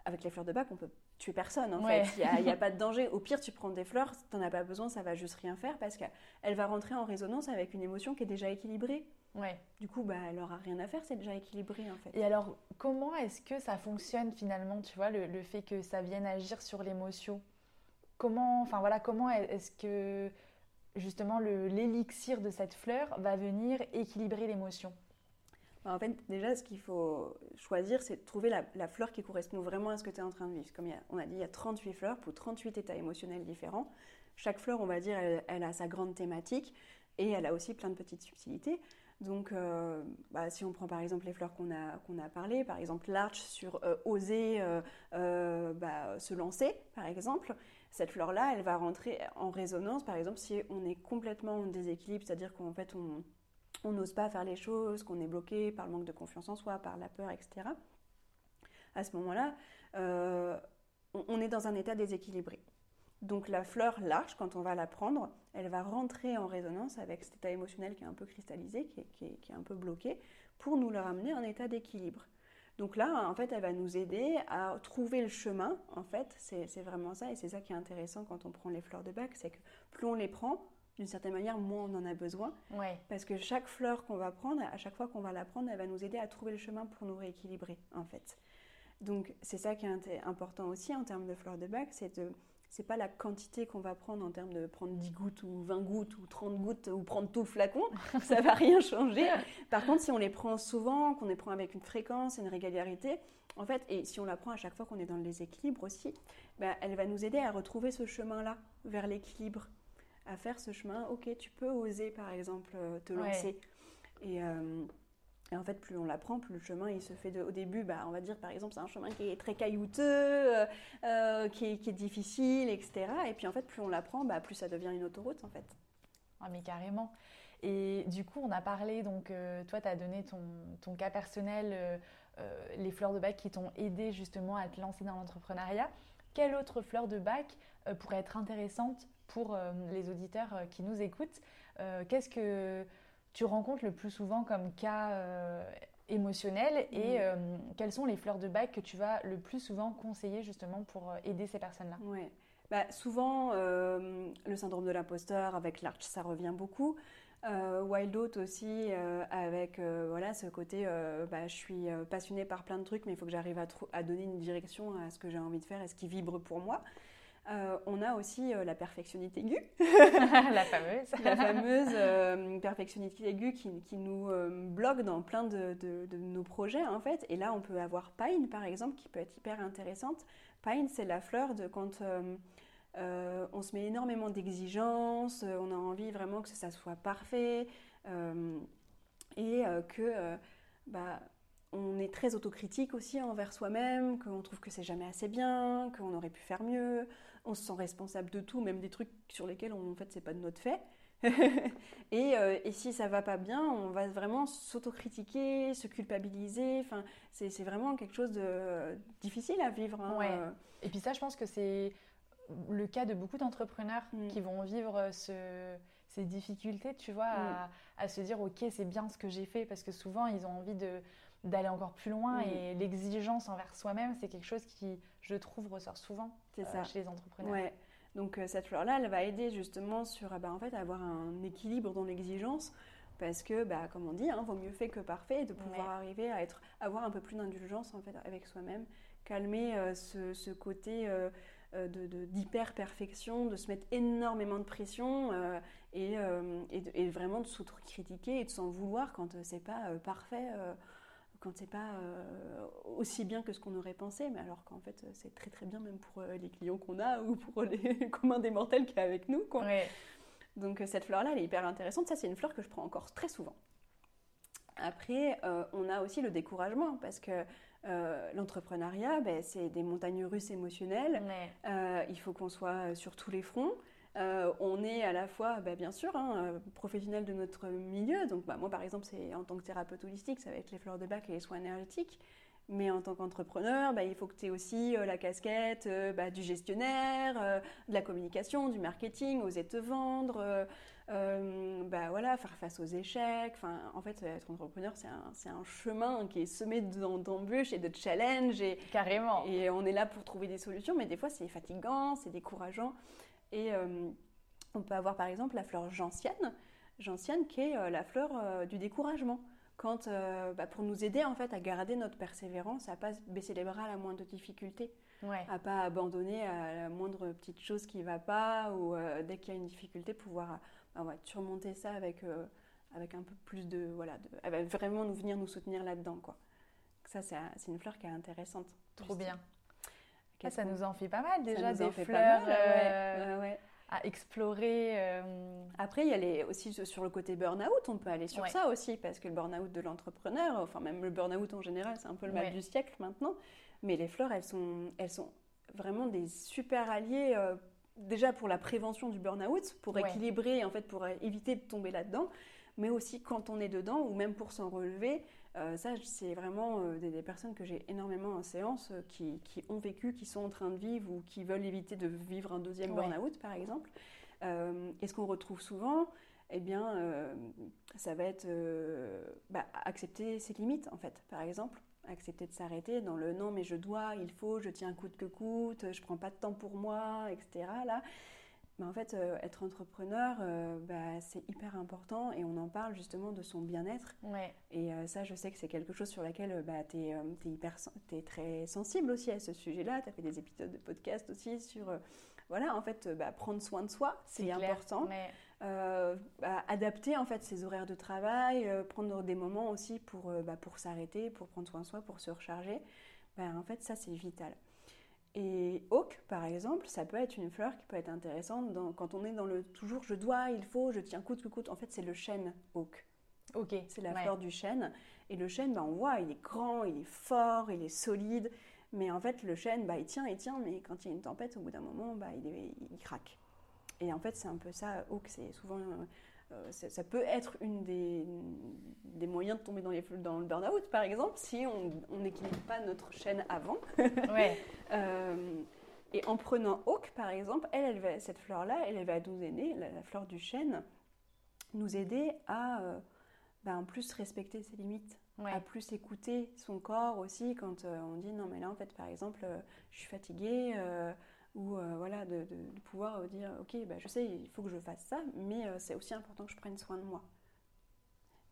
avec les fleurs de bac, on peut tuer personne en fait. Il n'y a, pas de danger. Au pire, tu prends des fleurs, tu n'en as pas besoin, ça va juste rien faire parce qu'elle va rentrer en résonance avec une émotion qui est déjà équilibrée. Ouais. Du coup, bah, elle n'aura rien à faire, c'est déjà équilibré en fait. Et alors, comment est-ce que ça fonctionne finalement, tu vois, le, fait que ça vienne agir sur l'émotion? Comment, enfin voilà, comment est-ce que justement l'élixir de cette fleur va venir équilibrer l'émotion? En fait, déjà, ce qu'il faut choisir, c'est de trouver la, fleur qui correspond vraiment à ce que tu es en train de vivre. Comme on a dit, il y a 38 fleurs pour 38 états émotionnels différents. Chaque fleur, on va dire, elle, a sa grande thématique et elle a aussi plein de petites subtilités. Donc, euh, bah, si on prend par exemple les fleurs qu'on a, qu'on a parlé, par exemple l'arche sur euh, oser euh, bah, se lancer, par exemple, cette fleur-là, elle va rentrer en résonance, par exemple, si on est complètement en déséquilibre, c'est-à-dire qu'en fait, on, on n'ose pas faire les choses, qu'on est bloqué par le manque de confiance en soi, par la peur, etc. À ce moment-là, euh, on, est dans un état déséquilibré. Donc la fleur large, quand on va la prendre, elle va rentrer en résonance avec cet état émotionnel qui est un peu cristallisé, qui est, un peu bloqué, pour nous le ramener en état d'équilibre. Donc là, en fait, elle va nous aider à trouver le chemin. En fait, c'est vraiment ça, et c'est ça qui est intéressant quand on prend les fleurs de bac, c'est que plus on les prend, d'une certaine manière, moins on en a besoin. Parce que chaque fleur qu'on va prendre, à chaque fois qu'on va la prendre, elle va nous aider à trouver le chemin pour nous rééquilibrer, en fait. Donc, c'est ça qui est important aussi en termes de fleurs de bac, c'est de c'est pas la quantité qu'on va prendre en termes de prendre 10 gouttes ou 20 gouttes ou 30 gouttes ou prendre tout le flacon, ça va rien changer. Par contre, si on les prend souvent, qu'on les prend avec une fréquence et une régularité, en fait, et si on la prend à chaque fois qu'on est dans le déséquilibre aussi, ben, elle va nous aider à retrouver ce chemin-là vers l'équilibre à faire ce chemin, ok, tu peux oser par exemple euh, te lancer. Euh, et, en fait, plus on l'apprend, plus le chemin il se fait de, au début, bah, on va dire par exemple, c'est un chemin qui est très caillouteux, euh, qui, est, difficile, etc. Et puis en fait, plus on l'apprend, bah, plus ça devient une autoroute en fait. Ah, mais carrément. Et du coup, on a parlé, donc toi, tu as donné ton, ton cas personnel, les fleurs de bac qui t'ont aidé justement à te lancer dans l'entrepreneuriat. Quelle autre fleur de bac pourrait être intéressante pour les auditeurs qui nous écoutent Qu'est-ce que tu rencontres le plus souvent comme cas euh, émotionnel et euh, quelles sont les fleurs de bac que tu vas le plus souvent conseiller justement pour euh, aider ces personnes-là? Ouais. Bah, souvent, le syndrome de l'imposteur avec l'Arch, ça revient beaucoup. Wild Out aussi, avec voilà, ce côté, bah, je suis passionnée par plein de trucs, mais il faut que j'arrive à, à, donner une direction à ce que j'ai envie de faire et ce qui vibre pour moi. Euh, on a aussi euh, la perfectionnité aiguë. la fameuse. la fameuse euh, perfectionnité aiguë qui, nous bloque dans plein de, nos projets, en fait. Et là, on peut avoir Pine, par exemple, qui peut être hyper intéressante. Pine, c'est la fleur de quand on se met énormément d'exigences, on a envie vraiment que ça soit parfait et que... Bah, on est très autocritique aussi envers soi-même, qu'on trouve que c'est jamais assez bien, qu'on aurait pu faire mieux, on se sent responsable de tout, même des trucs sur lesquels on, en fait c'est pas de notre fait. Euh, et, si ça va pas bien, on va vraiment s'autocritiquer, se culpabiliser. Enfin, c'est vraiment quelque chose de difficile à vivre. Hein. Et puis ça, je pense que c'est le cas de beaucoup d'entrepreneurs mm. qui vont vivre ces difficultés, tu vois, à, mm. à, se dire ok, c'est bien ce que j'ai fait, parce que souvent ils ont envie de d'aller encore plus loin mm. et l'exigence envers soi-même, c'est quelque chose qui, je trouve, ressort souvent euh, ça. chez les entrepreneurs. Ouais. Donc euh, cette fleur-là, elle va aider justement sur ah bah, en fait, à avoir un équilibre dans l'exigence parce que, bah, comme on dit, hein, vaut mieux fait que parfait, de pouvoir arriver à être, avoir un peu plus d'indulgence en fait avec soi-même, calmer euh, ce, côté d'hyper-perfection, de se mettre énormément de pression et, et, vraiment de s'auto-critiquer et de s'en vouloir quand c'est pas parfait quand c'est pas euh, aussi bien que ce qu'on aurait pensé, mais alors qu'en fait c'est très très bien même pour euh, les clients qu'on a ou pour les communs des mortels qui est avec nous. Quoi. Donc euh, cette fleur-là, elle est hyper intéressante. Ça, c'est une fleur que je prends encore très souvent. Après, on a aussi le découragement parce que l'entrepreneuriat, ben, c'est des montagnes russes émotionnelles. il faut qu'on soit sur tous les fronts. Euh, on est à la fois, bah, bien sûr, hein, euh, professionnel de notre milieu. Donc, bah, moi, par exemple, c'est en tant que thérapeute holistique, ça va être les fleurs de bac et les soins énergétiques. Mais en tant qu'entrepreneur, bah, il faut que tu aies aussi euh, la casquette du gestionnaire, de la communication, du marketing, oser te vendre, voilà, faire face aux échecs. Enfin, en fait, être entrepreneur, c'est un, chemin qui est semé d'embûches et de challenges. Et, Carrément. Et on est là pour trouver des solutions, mais des fois, c'est fatigant, c'est décourageant. Et euh, on peut avoir par exemple la fleur gentiane, gentiane qui est euh, la fleur euh, du découragement. Quand, bah, pour nous aider en fait à garder notre persévérance, à pas baisser les bras à la moindre difficulté, ouais. à pas abandonner à la moindre petite chose qui va pas ou dès qu'il y a une difficulté pouvoir bah, surmonter ça avec avec un peu plus de voilà, de, vraiment nous venir nous soutenir là-dedans quoi. Ça c'est une fleur qui est intéressante. Trop bien. Ah, ça nous en fait pas mal déjà, des fleurs euh, à explorer. Euh. Après, il y a les, aussi sur le côté burn-out, on peut aller sur ça aussi, parce que le burn-out de l'entrepreneur, enfin même le burn-out en général, c'est un peu le mal du siècle maintenant. Mais les fleurs, elles sont, elles sont vraiment des super alliés. Euh, déjà pour la prévention du burn-out, pour équilibrer, en fait, pour éviter de tomber là-dedans, mais aussi quand on est dedans, ou même pour s'en relever, euh, ça, c'est vraiment euh, des, personnes que j'ai énormément en séance euh, qui, ont vécu, qui sont en train de vivre ou qui veulent éviter de vivre un deuxième burn-out, par exemple. et ce qu'on retrouve souvent, eh bien, ça va être bah, accepter ses limites, en fait, par exemple. Accepter de s'arrêter dans le non, mais je dois, il faut, je tiens coûte que coûte, je prends pas de temps pour moi, etc. Là, mais en fait, euh, être entrepreneur, euh, bah, c'est hyper important et on en parle justement de son bien-être. Et euh, ça, je sais que c'est quelque chose sur lequel bah, tu es, es, très sensible aussi à ce sujet-là. Tu as fait des épisodes de podcast aussi sur, voilà, en fait, bah, prendre soin de soi, c'est important. Bah, adapter en fait ses horaires de travail, prendre des moments aussi pour, pour s'arrêter, pour prendre soin de soi, pour se recharger. en fait, ça, c'est vital. Et Hawk, par exemple, ça peut être une fleur qui peut être intéressante quand on est dans le toujours je dois, il faut, je tiens coûte que coûte. En fait, c'est le chêne Hawk. Ok. C'est la fleur du chêne. Et le chêne, bah, on voit, il est grand, il est fort, il est solide. Mais en fait, le chêne, bah, il tient, il tient, mais quand il y a une tempête, au bout d'un moment, bah, il, il, craque. Et en fait, c'est un peu ça. Hawk, c'est souvent ça peut être une des, des, moyens de tomber dans, les, dans le burn-out, par exemple, si on n'équilibre pas notre chaîne avant. Ouais. et en prenant Hawk, par exemple, elle, elle cette fleur-là, elle, va nous aider, la, fleur du chêne, nous aider à bah, en plus respecter ses limites à plus écouter son corps aussi quand euh, on dit non mais là en fait par exemple euh, je suis fatiguée euh, pouvoir dire ok bah, je sais il faut que je fasse ça mais c'est aussi important que je prenne soin de moi.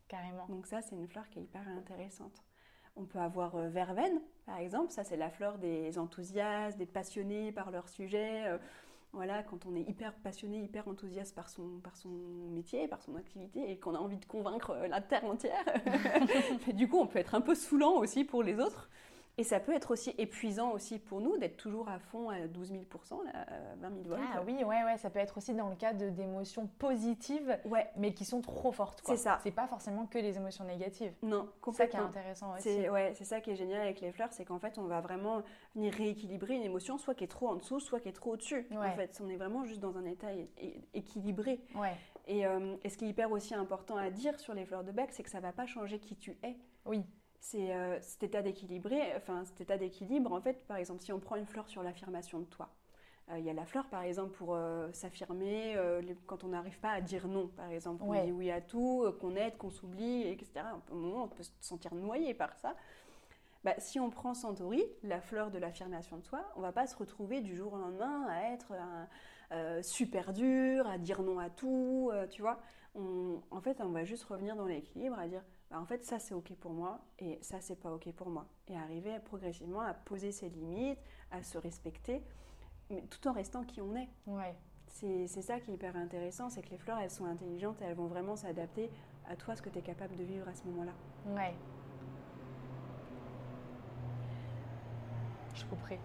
Carrément. Donc ça c'est une fleur qui est hyper intéressante. On peut avoir verveine par exemple. Ça c'est la fleur des enthousiastes des passionnés par leur sujet voilà, quand on est hyper passionné, hyper enthousiaste par son, par son métier, par son activité, et qu'on a envie de convaincre euh, la terre entière, du coup, on peut être un peu saoulant aussi pour les autres. Et ça peut être aussi épuisant aussi pour nous d'être toujours à fond à 12 000 là, 20 000 volts. Ah oui, ouais, ouais, ça peut être aussi dans le cas d'émotions positives, ouais. mais qui sont trop fortes. C'est ça. C'est pas forcément que des émotions négatives. Non, complètement. C'est ça qui est intéressant aussi. C'est ouais, ça qui est génial avec les fleurs, c'est qu'en fait, on va vraiment venir rééquilibrer une émotion, soit qui est trop en dessous, soit qui est trop au-dessus. En fait, on est vraiment juste dans un état équilibré. Ouais. Et, euh, et, ce qui est hyper aussi important à dire sur les fleurs de bec, c'est que ça va pas changer qui tu es. Oui c'est euh, cet état d'équilibré, enfin cet état d'équilibre, en fait, par exemple, si on prend une fleur sur l'affirmation de toi, euh, il y a la fleur, par exemple, pour euh, s'affirmer quand on n'arrive pas à dire non, par exemple. On dit oui à tout, qu'on aide, qu'on s'oublie, etc. Au moment, on peut se sentir noyé par ça. Bah, si on prend Centauri, la fleur de l'affirmation de soi, on va pas se retrouver du jour au lendemain à être super dur, à dire non à tout, tu vois. en fait, on va juste revenir dans l'équilibre, à dire bah, en fait, ça c'est ok pour moi et ça c'est pas ok pour moi. Et arriver progressivement à poser ses limites, à se respecter, mais tout en restant qui on est. Ouais. C'est ça qui est hyper intéressant, c'est que les fleurs elles sont intelligentes et elles vont vraiment s'adapter à toi, ce que tu es capable de vivre à ce moment-là. Ouais. Je comprends.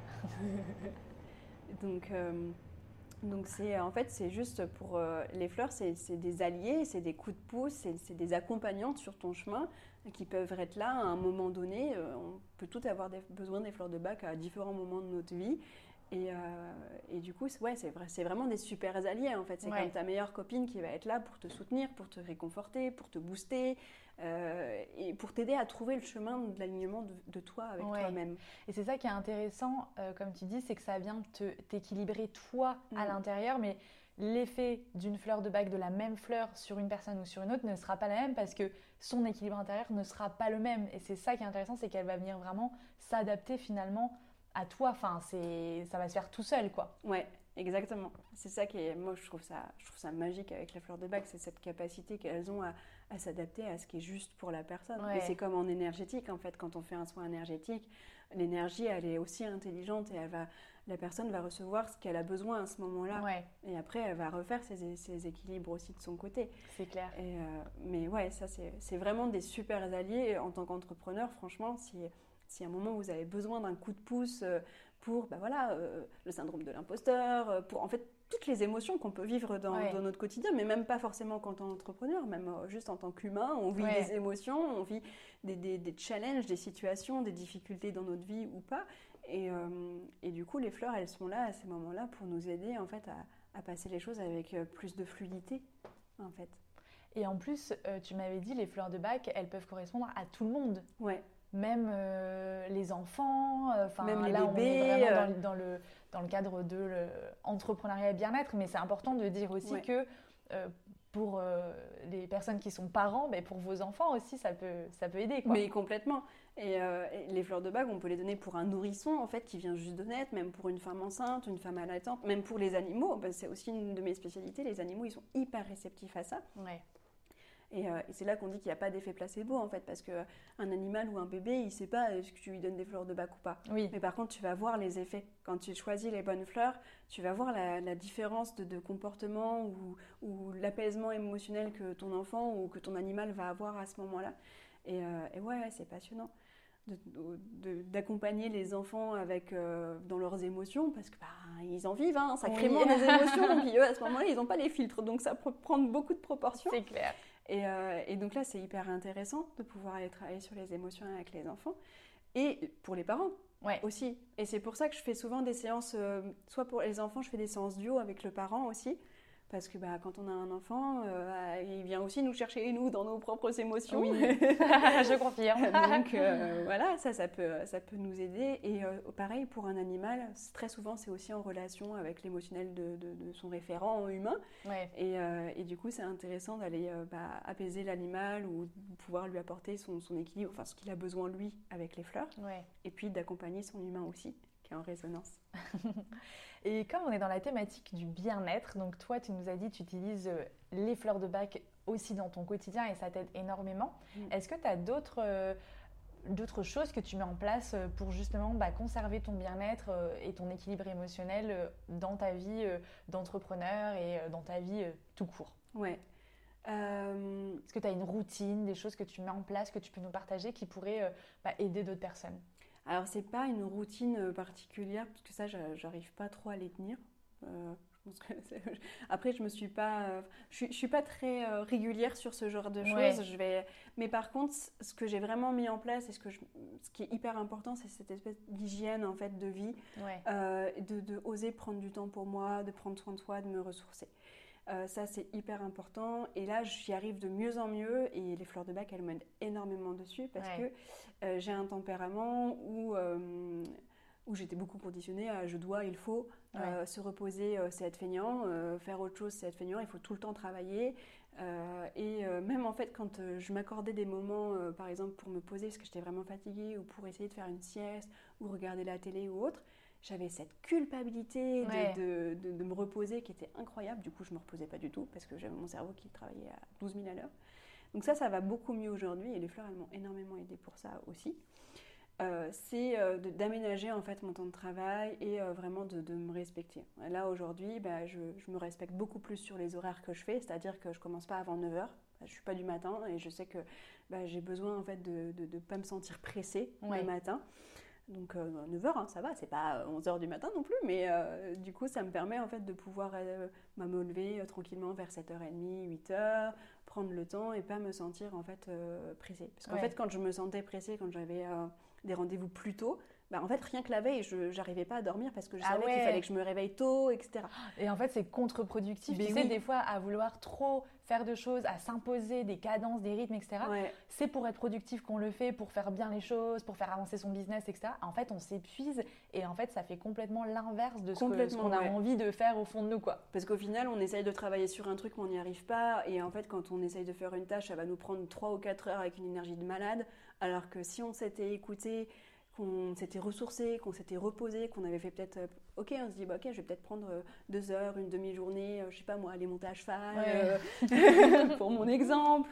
Donc. Euh, donc c'est en fait c'est juste pour euh, les fleurs, c'est des alliés, c'est des coups de pouce, c'est des accompagnantes sur ton chemin qui peuvent être là à un moment donné. Euh, on peut tout avoir besoin des fleurs de bac à différents moments de notre vie. Et, euh, et du coup, ouais, c'est vrai, vraiment des super alliés en fait. C'est comme ta meilleure copine qui va être là pour te soutenir, pour te réconforter, pour te booster, euh, et pour t'aider à trouver le chemin de l'alignement de, toi avec toi-même. Et c'est ça qui est intéressant, euh, comme tu dis, c'est que ça vient t'équilibrer toi à mm. l'intérieur, mais l'effet d'une fleur de bac de la même fleur sur une personne ou sur une autre ne sera pas la même parce que son équilibre intérieur ne sera pas le même. Et c'est ça qui est intéressant, c'est qu'elle va venir vraiment s'adapter finalement à toi. Enfin, c'est ça va se faire tout seul, quoi. Ouais. Exactement. C'est ça qui est, moi je trouve ça, je trouve ça magique avec les fleurs de bac, c'est cette capacité qu'elles ont à, à s'adapter à ce qui est juste pour la personne. Et c'est comme en énergétique, en fait, quand on fait un soin énergétique, l'énergie, elle est aussi intelligente et elle va, la personne va recevoir ce qu'elle a besoin à ce moment-là. Et après, elle va refaire ses, ses, équilibres aussi de son côté. C'est clair. Et, euh, mais ouais, ça, c'est vraiment des super alliés en tant qu'entrepreneur. Franchement, si, si à un moment vous avez besoin d'un coup de pouce euh, pour bah voilà, euh, le syndrome de l'imposteur, pour en fait toutes les émotions qu'on peut vivre dans, notre quotidien, mais même pas forcément quand on est entrepreneur, même euh, juste en tant qu'humain, on vit des émotions, on vit des, des, challenges, des situations, des difficultés dans notre vie ou pas. Et, euh, et, du coup, les fleurs, elles sont là à ces moments-là pour nous aider en fait à, à, passer les choses avec euh, plus de fluidité, en fait. Et en plus, tu m'avais dit, les fleurs de bac, elles peuvent correspondre à tout le monde. Ouais même les enfants, enfin même les là bébés, on est vraiment dans, le, dans le cadre de l'entrepreneuriat et bien-être, mais c'est important de dire aussi que euh, pour euh, les personnes qui sont parents, mais pour vos enfants aussi, ça peut, ça peut aider. Quoi. Mais complètement. Euh, et, les fleurs de bague, on peut les donner pour un nourrisson, en fait, qui vient juste de naître, même pour une femme enceinte, une femme allaitante, même pour les animaux. Ben, c'est aussi une de mes spécialités. Les animaux, ils sont hyper réceptifs à ça. Ouais. Euh, et, c'est là qu'on dit qu'il n'y a pas d'effet placebo en fait, parce qu'un animal ou un bébé, il ne sait pas est-ce que tu lui donnes des fleurs de bac ou pas. Oui. Mais par contre, tu vas voir les effets. Quand tu choisis les bonnes fleurs, tu vas voir la, différence de, comportement ou, ou l'apaisement émotionnel que ton enfant ou que ton animal va avoir à ce moment-là. Et, euh, et ouais, c'est passionnant d'accompagner les enfants avec euh, dans leurs émotions parce que bah, ils en vivent hein, sacrément des émotions puis eux à ce moment-là ils n'ont pas les filtres donc ça peut prendre beaucoup de proportions c'est clair euh, et, donc là, c'est hyper intéressant de pouvoir aller travailler sur les émotions avec les enfants et pour les parents aussi. Et c'est pour ça que je fais souvent des séances, euh, soit pour les enfants, je fais des séances duo avec le parent aussi, parce que bah, quand on a un enfant, euh, il vient aussi nous chercher nous dans nos propres émotions. Oui, je confirme. Donc euh, voilà, ça, ça peut, ça peut nous aider. Et euh, pareil pour un animal, très souvent c'est aussi en relation avec l'émotionnel de, de, son référent humain. Et, et, du coup, c'est intéressant d'aller bah, apaiser l'animal ou pouvoir lui apporter son, son équilibre, enfin ce qu'il a besoin lui avec les fleurs. Et puis d'accompagner son humain aussi, qui est en résonance. Et comme on est dans la thématique du bien-être, donc toi, tu nous as dit, tu utilises euh, les fleurs de bac aussi dans ton quotidien et ça t'aide énormément. Mm. Est-ce que tu as d'autres euh, d'autres choses que tu mets en place euh, pour justement bah, conserver ton bien-être et ton équilibre émotionnel dans ta vie d'entrepreneur et dans ta vie tout court? Ouais. Est-ce que tu as une routine, des choses que tu mets en place, que tu peux nous partager qui pourraient bah, aider d'autres personnes? Alors, c'est pas une routine euh, particulière, parce que ça, j'arrive pas trop à les tenir. Euh, après, je me suis pas, euh, je, suis, pas très régulière sur ce genre de choses. Je vais, mais par contre, ce que j'ai vraiment mis en place et ce que ce qui est hyper important, c'est cette espèce d'hygiène en fait de vie, de, de, oser prendre du temps pour moi, de prendre soin de soi, de me ressourcer. Euh, ça, c'est hyper important. Et là, j'y arrive de mieux en mieux. Et les fleurs de bac, elles m'aident énormément dessus parce que euh, j'ai un tempérament où, euh, où j'étais beaucoup conditionnée à je dois, il faut. se reposer, c'est être feignant. faire autre chose, c'est être feignant. Il faut tout le temps travailler. et même en fait, quand je m'accordais des moments, par exemple, pour me poser parce que j'étais vraiment fatiguée ou pour essayer de faire une sieste ou regarder la télé ou autre, j'avais cette culpabilité de, de, me reposer qui était incroyable. Du coup, je ne me reposais pas du tout parce que j'avais mon cerveau qui travaillait à 12 000 à l'heure. Donc ça, ça va beaucoup mieux aujourd'hui et les fleurs, elles m'ont énormément aidé pour ça aussi. Euh, c'est euh, d'aménager en fait mon temps de travail et euh, vraiment de, de, me respecter. Là aujourd'hui, bah, je, je, me respecte beaucoup plus sur les horaires que je fais, c'est-à-dire que je commence pas avant 9h. Je ne suis pas du matin et je sais que bah, j'ai besoin en fait de ne pas me sentir pressée le matin. Donc 9h, euh, hein, ça va, c'est pas 11h euh, du matin non plus, mais euh, du coup ça me permet en fait de pouvoir me lever tranquillement vers 7h30, 8h, prendre le temps et pas me sentir en fait pressée. Parce qu'en fait quand je me sentais pressée, quand j'avais des rendez-vous plus tôt, bah, en fait, rien que la veille, je n'arrivais pas à dormir parce que je ah savais qu'il fallait que je me réveille tôt, etc. Et en fait, c'est contre-productif. Tu sais, des fois, à vouloir trop faire de choses, à s'imposer des cadences, des rythmes, etc. C'est pour être productif qu'on le fait, pour faire bien les choses, pour faire avancer son business, etc. En fait, on s'épuise et en fait, ça fait complètement l'inverse de ce qu'on a envie de faire au fond de nous. Quoi. Parce qu'au final, on essaye de travailler sur un truc, mais on n'y arrive pas. Et en fait, quand on essaye de faire une tâche, ça va nous prendre 3 ou 4 heures avec une énergie de malade. Alors que si on s'était écouté, qu'on s'était ressourcé, qu'on s'était reposé, qu'on avait fait peut-être, euh, ok, on se dit, bah, ok, je vais peut-être prendre euh, deux heures, une demi-journée, euh, je sais pas moi, aller monter à cheval, pour mon exemple,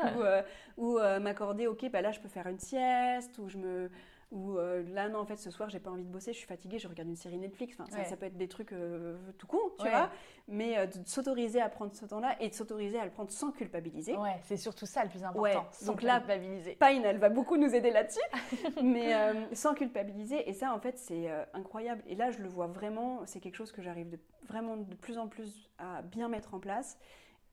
ou, ou m'accorder, ok, bah là je peux faire une sieste, ou je me, ou euh, là, non, en fait, ce soir, j'ai pas envie de bosser, je suis fatiguée, je regarde une série Netflix. Enfin, ça, peut être des trucs euh, tout con, tu vois. Mais euh, de s'autoriser à prendre ce temps-là et de s'autoriser à le prendre sans culpabiliser. Ouais, c'est surtout ça le plus important. Sans Donc là, culpabiliser. Pine, elle va beaucoup nous aider là-dessus, mais sans culpabiliser. Et ça, en fait, c'est incroyable. Et là, je le vois vraiment, c'est quelque chose que j'arrive de, vraiment de plus en plus à bien mettre en place.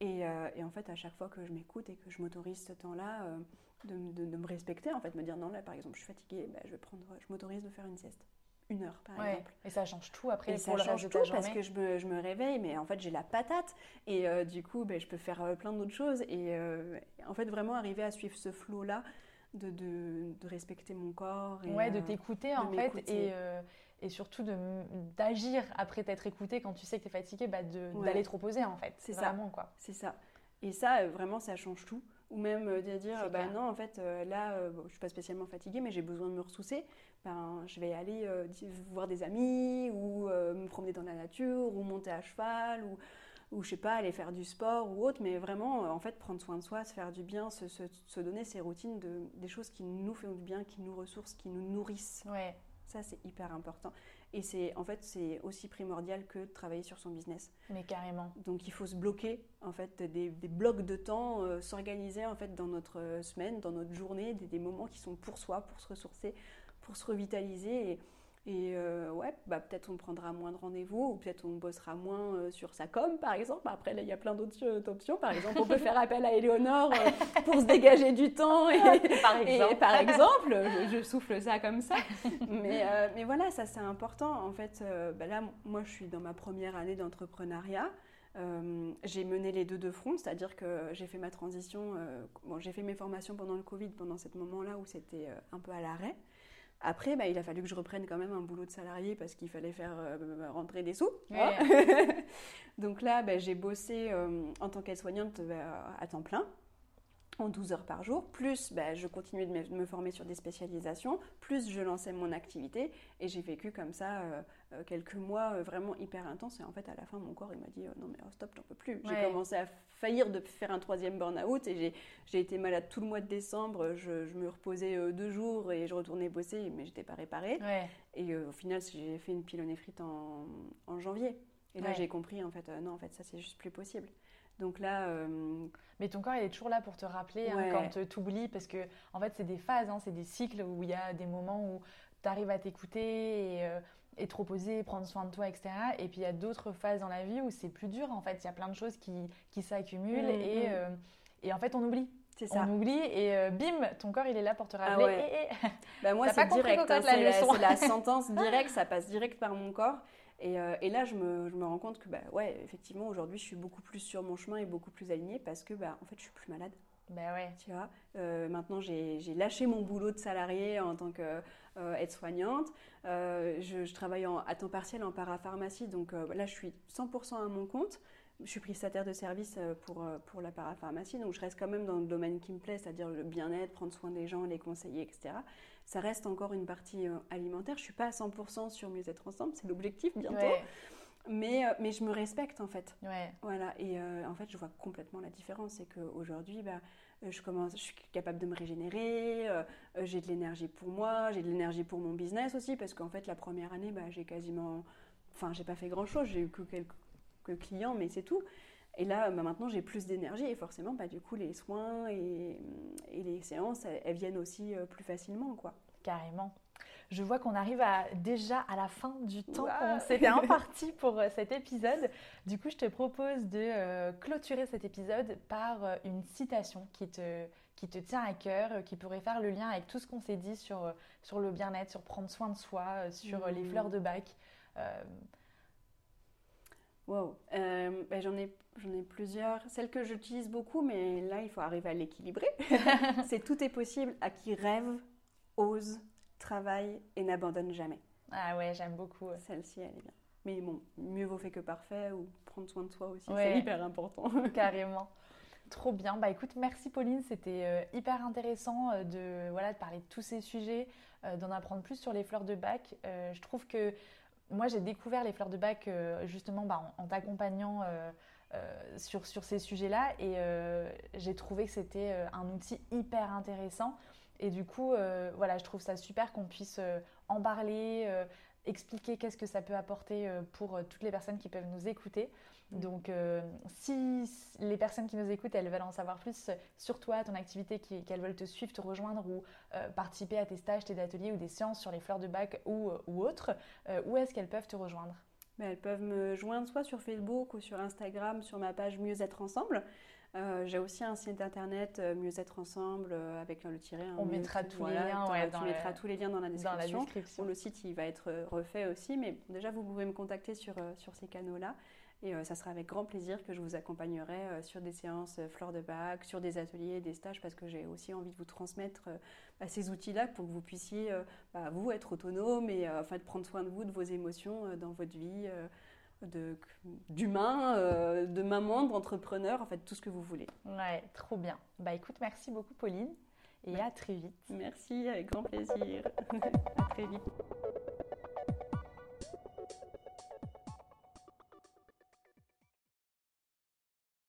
Et, et en fait, à chaque fois que je m'écoute et que je m'autorise ce temps-là, de, de, me respecter, en fait, me dire non, là par exemple, je suis fatiguée, bah, je, vais prendre, je m'autorise de faire une sieste. Une heure, par exemple. Et ça change tout après et pour ça change tout parce que je me, je me, réveille, mais en fait j'ai la patate et euh, du coup ben, je peux faire euh, plein d'autres choses et euh, en fait vraiment arriver à suivre ce flot là de, de, de, respecter mon corps. Et, ouais, de t'écouter en fait et, et surtout d'agir après t'être écouté quand tu sais que tu es fatigué, bah, d'aller te reposer en fait. C'est ça. quoi. C'est ça. Et ça, vraiment, ça change tout ou même euh, de dire bah non en fait euh, là je euh, je suis pas spécialement fatiguée mais j'ai besoin de me ressourcer ben je vais aller voir des amis ou me promener dans la nature ou monter à cheval ou ou je sais pas aller faire du sport ou autre. Mais vraiment en fait prendre soin de soi se faire du bien se, se, donner ces routines de des choses qui nous font du bien qui nous ressourcent qui nous nourrissent. Ouais. Ça c'est hyper important et c'est en fait c'est aussi primordial que de travailler sur son business. Mais carrément. Donc il faut se bloquer en fait des, blocs de temps, euh, s'organiser en fait dans notre euh, semaine, dans notre journée, des, des, moments qui sont pour soi, pour se ressourcer, pour se revitaliser. Et, et euh, ouais, bah, peut-être on prendra moins de rendez-vous, ou peut-être on bossera moins euh, sur sa com, par exemple. Après, là, il y a plein d'autres euh, options. Par exemple, on peut faire appel à Eleonore pour se dégager du temps. Et, par exemple, par exemple je, souffle ça comme ça. Mais, mais voilà, ça c'est important. En fait, bah, là, moi, je suis dans ma première année d'entrepreneuriat. j'ai mené les deux de front, c'est-à-dire que j'ai fait ma transition, bon, j'ai fait mes formations pendant le Covid, pendant ce moment-là où c'était un peu à l'arrêt. Après, bah, il a fallu que je reprenne quand même un boulot de salarié parce qu'il fallait faire euh, rentrer des sous. Hein. Donc là, bah, j'ai bossé euh, en tant qu'aide-soignante bah, à temps plein en 12 heures par jour, plus bah, je continuais de me, former sur des spécialisations, plus je lançais mon activité et j'ai vécu comme ça euh, euh, quelques mois euh, vraiment hyper intenses et en fait à la fin mon corps il m'a dit non mais oh, stop j'en peux plus. J'ai commencé à faillir de faire un troisième burn-out et j'ai été malade tout le mois de décembre, je, me reposais deux jours et je retournais bosser mais j'étais pas réparée. Et au final j'ai fait une pyélonéphrite en, en janvier. Et là j'ai compris en fait non en fait ça c'est juste plus possible. Donc là. Euh, Mais ton corps, il est toujours là pour te rappeler hein, quand tu oublies, parce que en fait, c'est des phases, hein, c'est des cycles où il y a des moments où tu arrives à t'écouter et, euh, et, te reposer, prendre soin de toi, etc. Et puis il y a d'autres phases dans la vie où c'est plus dur, en fait. Il y a plein de choses qui, qui s'accumulent mmh, et, mmh. Euh, et en fait, on oublie. C'est ça. On oublie et bim, ton corps il est là pour te rappeler. Ah et, et... Bah moi c'est direct, hein, c'est la, la, sentence directe, ça passe direct par mon corps. Euh, et, là, je me, rends compte que, bah, ouais, effectivement, aujourd'hui, je suis beaucoup plus sur mon chemin et beaucoup plus alignée parce que, bah, en fait, je suis plus malade. Ben ouais. Tu vois, euh, maintenant j'ai lâché mon boulot de salarié en tant qu'aide-soignante. Euh, je, je, travaille à temps partiel en parapharmacie, donc là je suis 100% à mon compte je suis prestataire de service pour, pour la parapharmacie, donc je reste quand même dans le domaine qui me plaît, c'est-à-dire le bien-être, prendre soin des gens, les conseiller, etc. Ça reste encore une partie euh, alimentaire. Je ne suis pas à 100% sur mieux-être ensemble, c'est l'objectif bientôt. Mais, mais je me respecte en fait. Voilà. Et en fait, je vois complètement la différence. C'est qu'aujourd'hui, bah, je, commence, je suis capable de me régénérer, j'ai de l'énergie pour moi, j'ai de l'énergie pour mon business aussi, parce qu'en fait, la première année, bah, j'ai quasiment. Enfin, j'ai pas fait grand chose, j'ai eu que quelques que client, mais c'est tout. Et là, bah, maintenant, j'ai plus d'énergie et forcément, bah, du coup, les soins et, les séances, elles, viennent aussi euh, plus facilement, quoi. Carrément. Je vois qu'on arrive à, déjà à la fin du temps C'était un parti pour euh, cet épisode. Du coup, je te propose de euh, clôturer cet épisode par une citation qui te, qui te tient à cœur, qui pourrait faire le lien avec tout ce qu'on s'est dit sur, sur le bien-être, sur prendre soin de soi, sur les mmh. fleurs de bac. Wow. Euh, ben, j'en, ai, j'en ai plusieurs. Celle que j'utilise beaucoup, mais là, il faut arriver à l'équilibrer. c'est tout est possible à qui rêve, ose, travaille et n'abandonne jamais. Ah ouais, j'aime beaucoup. Celle-ci, elle est bien. Mais bon, mieux vaut fait que parfait ou prendre soin de soi aussi, c'est hyper important. Carrément. Trop bien. Bah écoute, merci Pauline, c'était euh, hyper intéressant euh, de, voilà, de parler de tous ces sujets, d'en apprendre plus sur les fleurs de bac. je trouve que moi, j'ai découvert les fleurs de bac euh, justement bah, en, t'accompagnant euh, euh, sur, sur ces sujets-là et j'ai trouvé que c'était un outil hyper intéressant. Et du coup, voilà, je trouve ça super qu'on puisse en parler, expliquer qu'est-ce que ça peut apporter pour toutes les personnes qui peuvent nous écouter. Donc, euh, si les personnes qui nous écoutent, elles veulent en savoir plus sur toi, ton activité, qu'elles veulent te suivre, te rejoindre ou euh, participer à tes stages, tes ateliers ou des séances sur les fleurs de bac ou, euh, ou autres, où est-ce qu'elles peuvent te rejoindre? Ben, Elles peuvent me joindre soit sur Facebook ou sur Instagram, sur ma page Mieux être ensemble. J'ai aussi un site internet Mieux être ensemble avec le tiret. On mettra tous les liens. tu tous les liens dans la description. le site, il va être refait aussi, mais déjà vous pouvez me contacter sur, sur ces canaux-là. Et euh, ça sera avec grand plaisir que je vous accompagnerai euh, sur des séances euh, fleurs de bac, sur des ateliers, des stages, parce que j'ai aussi envie de vous transmettre bah, ces outils-là pour que vous puissiez, bah, vous, être autonome et enfin, de prendre soin de vous, de vos émotions dans votre vie d'humain, de, maman, d'entrepreneur, en fait, tout ce que vous voulez. Ouais, trop bien. Bah écoute, merci beaucoup Pauline et à très vite. Merci, avec grand plaisir. à très vite.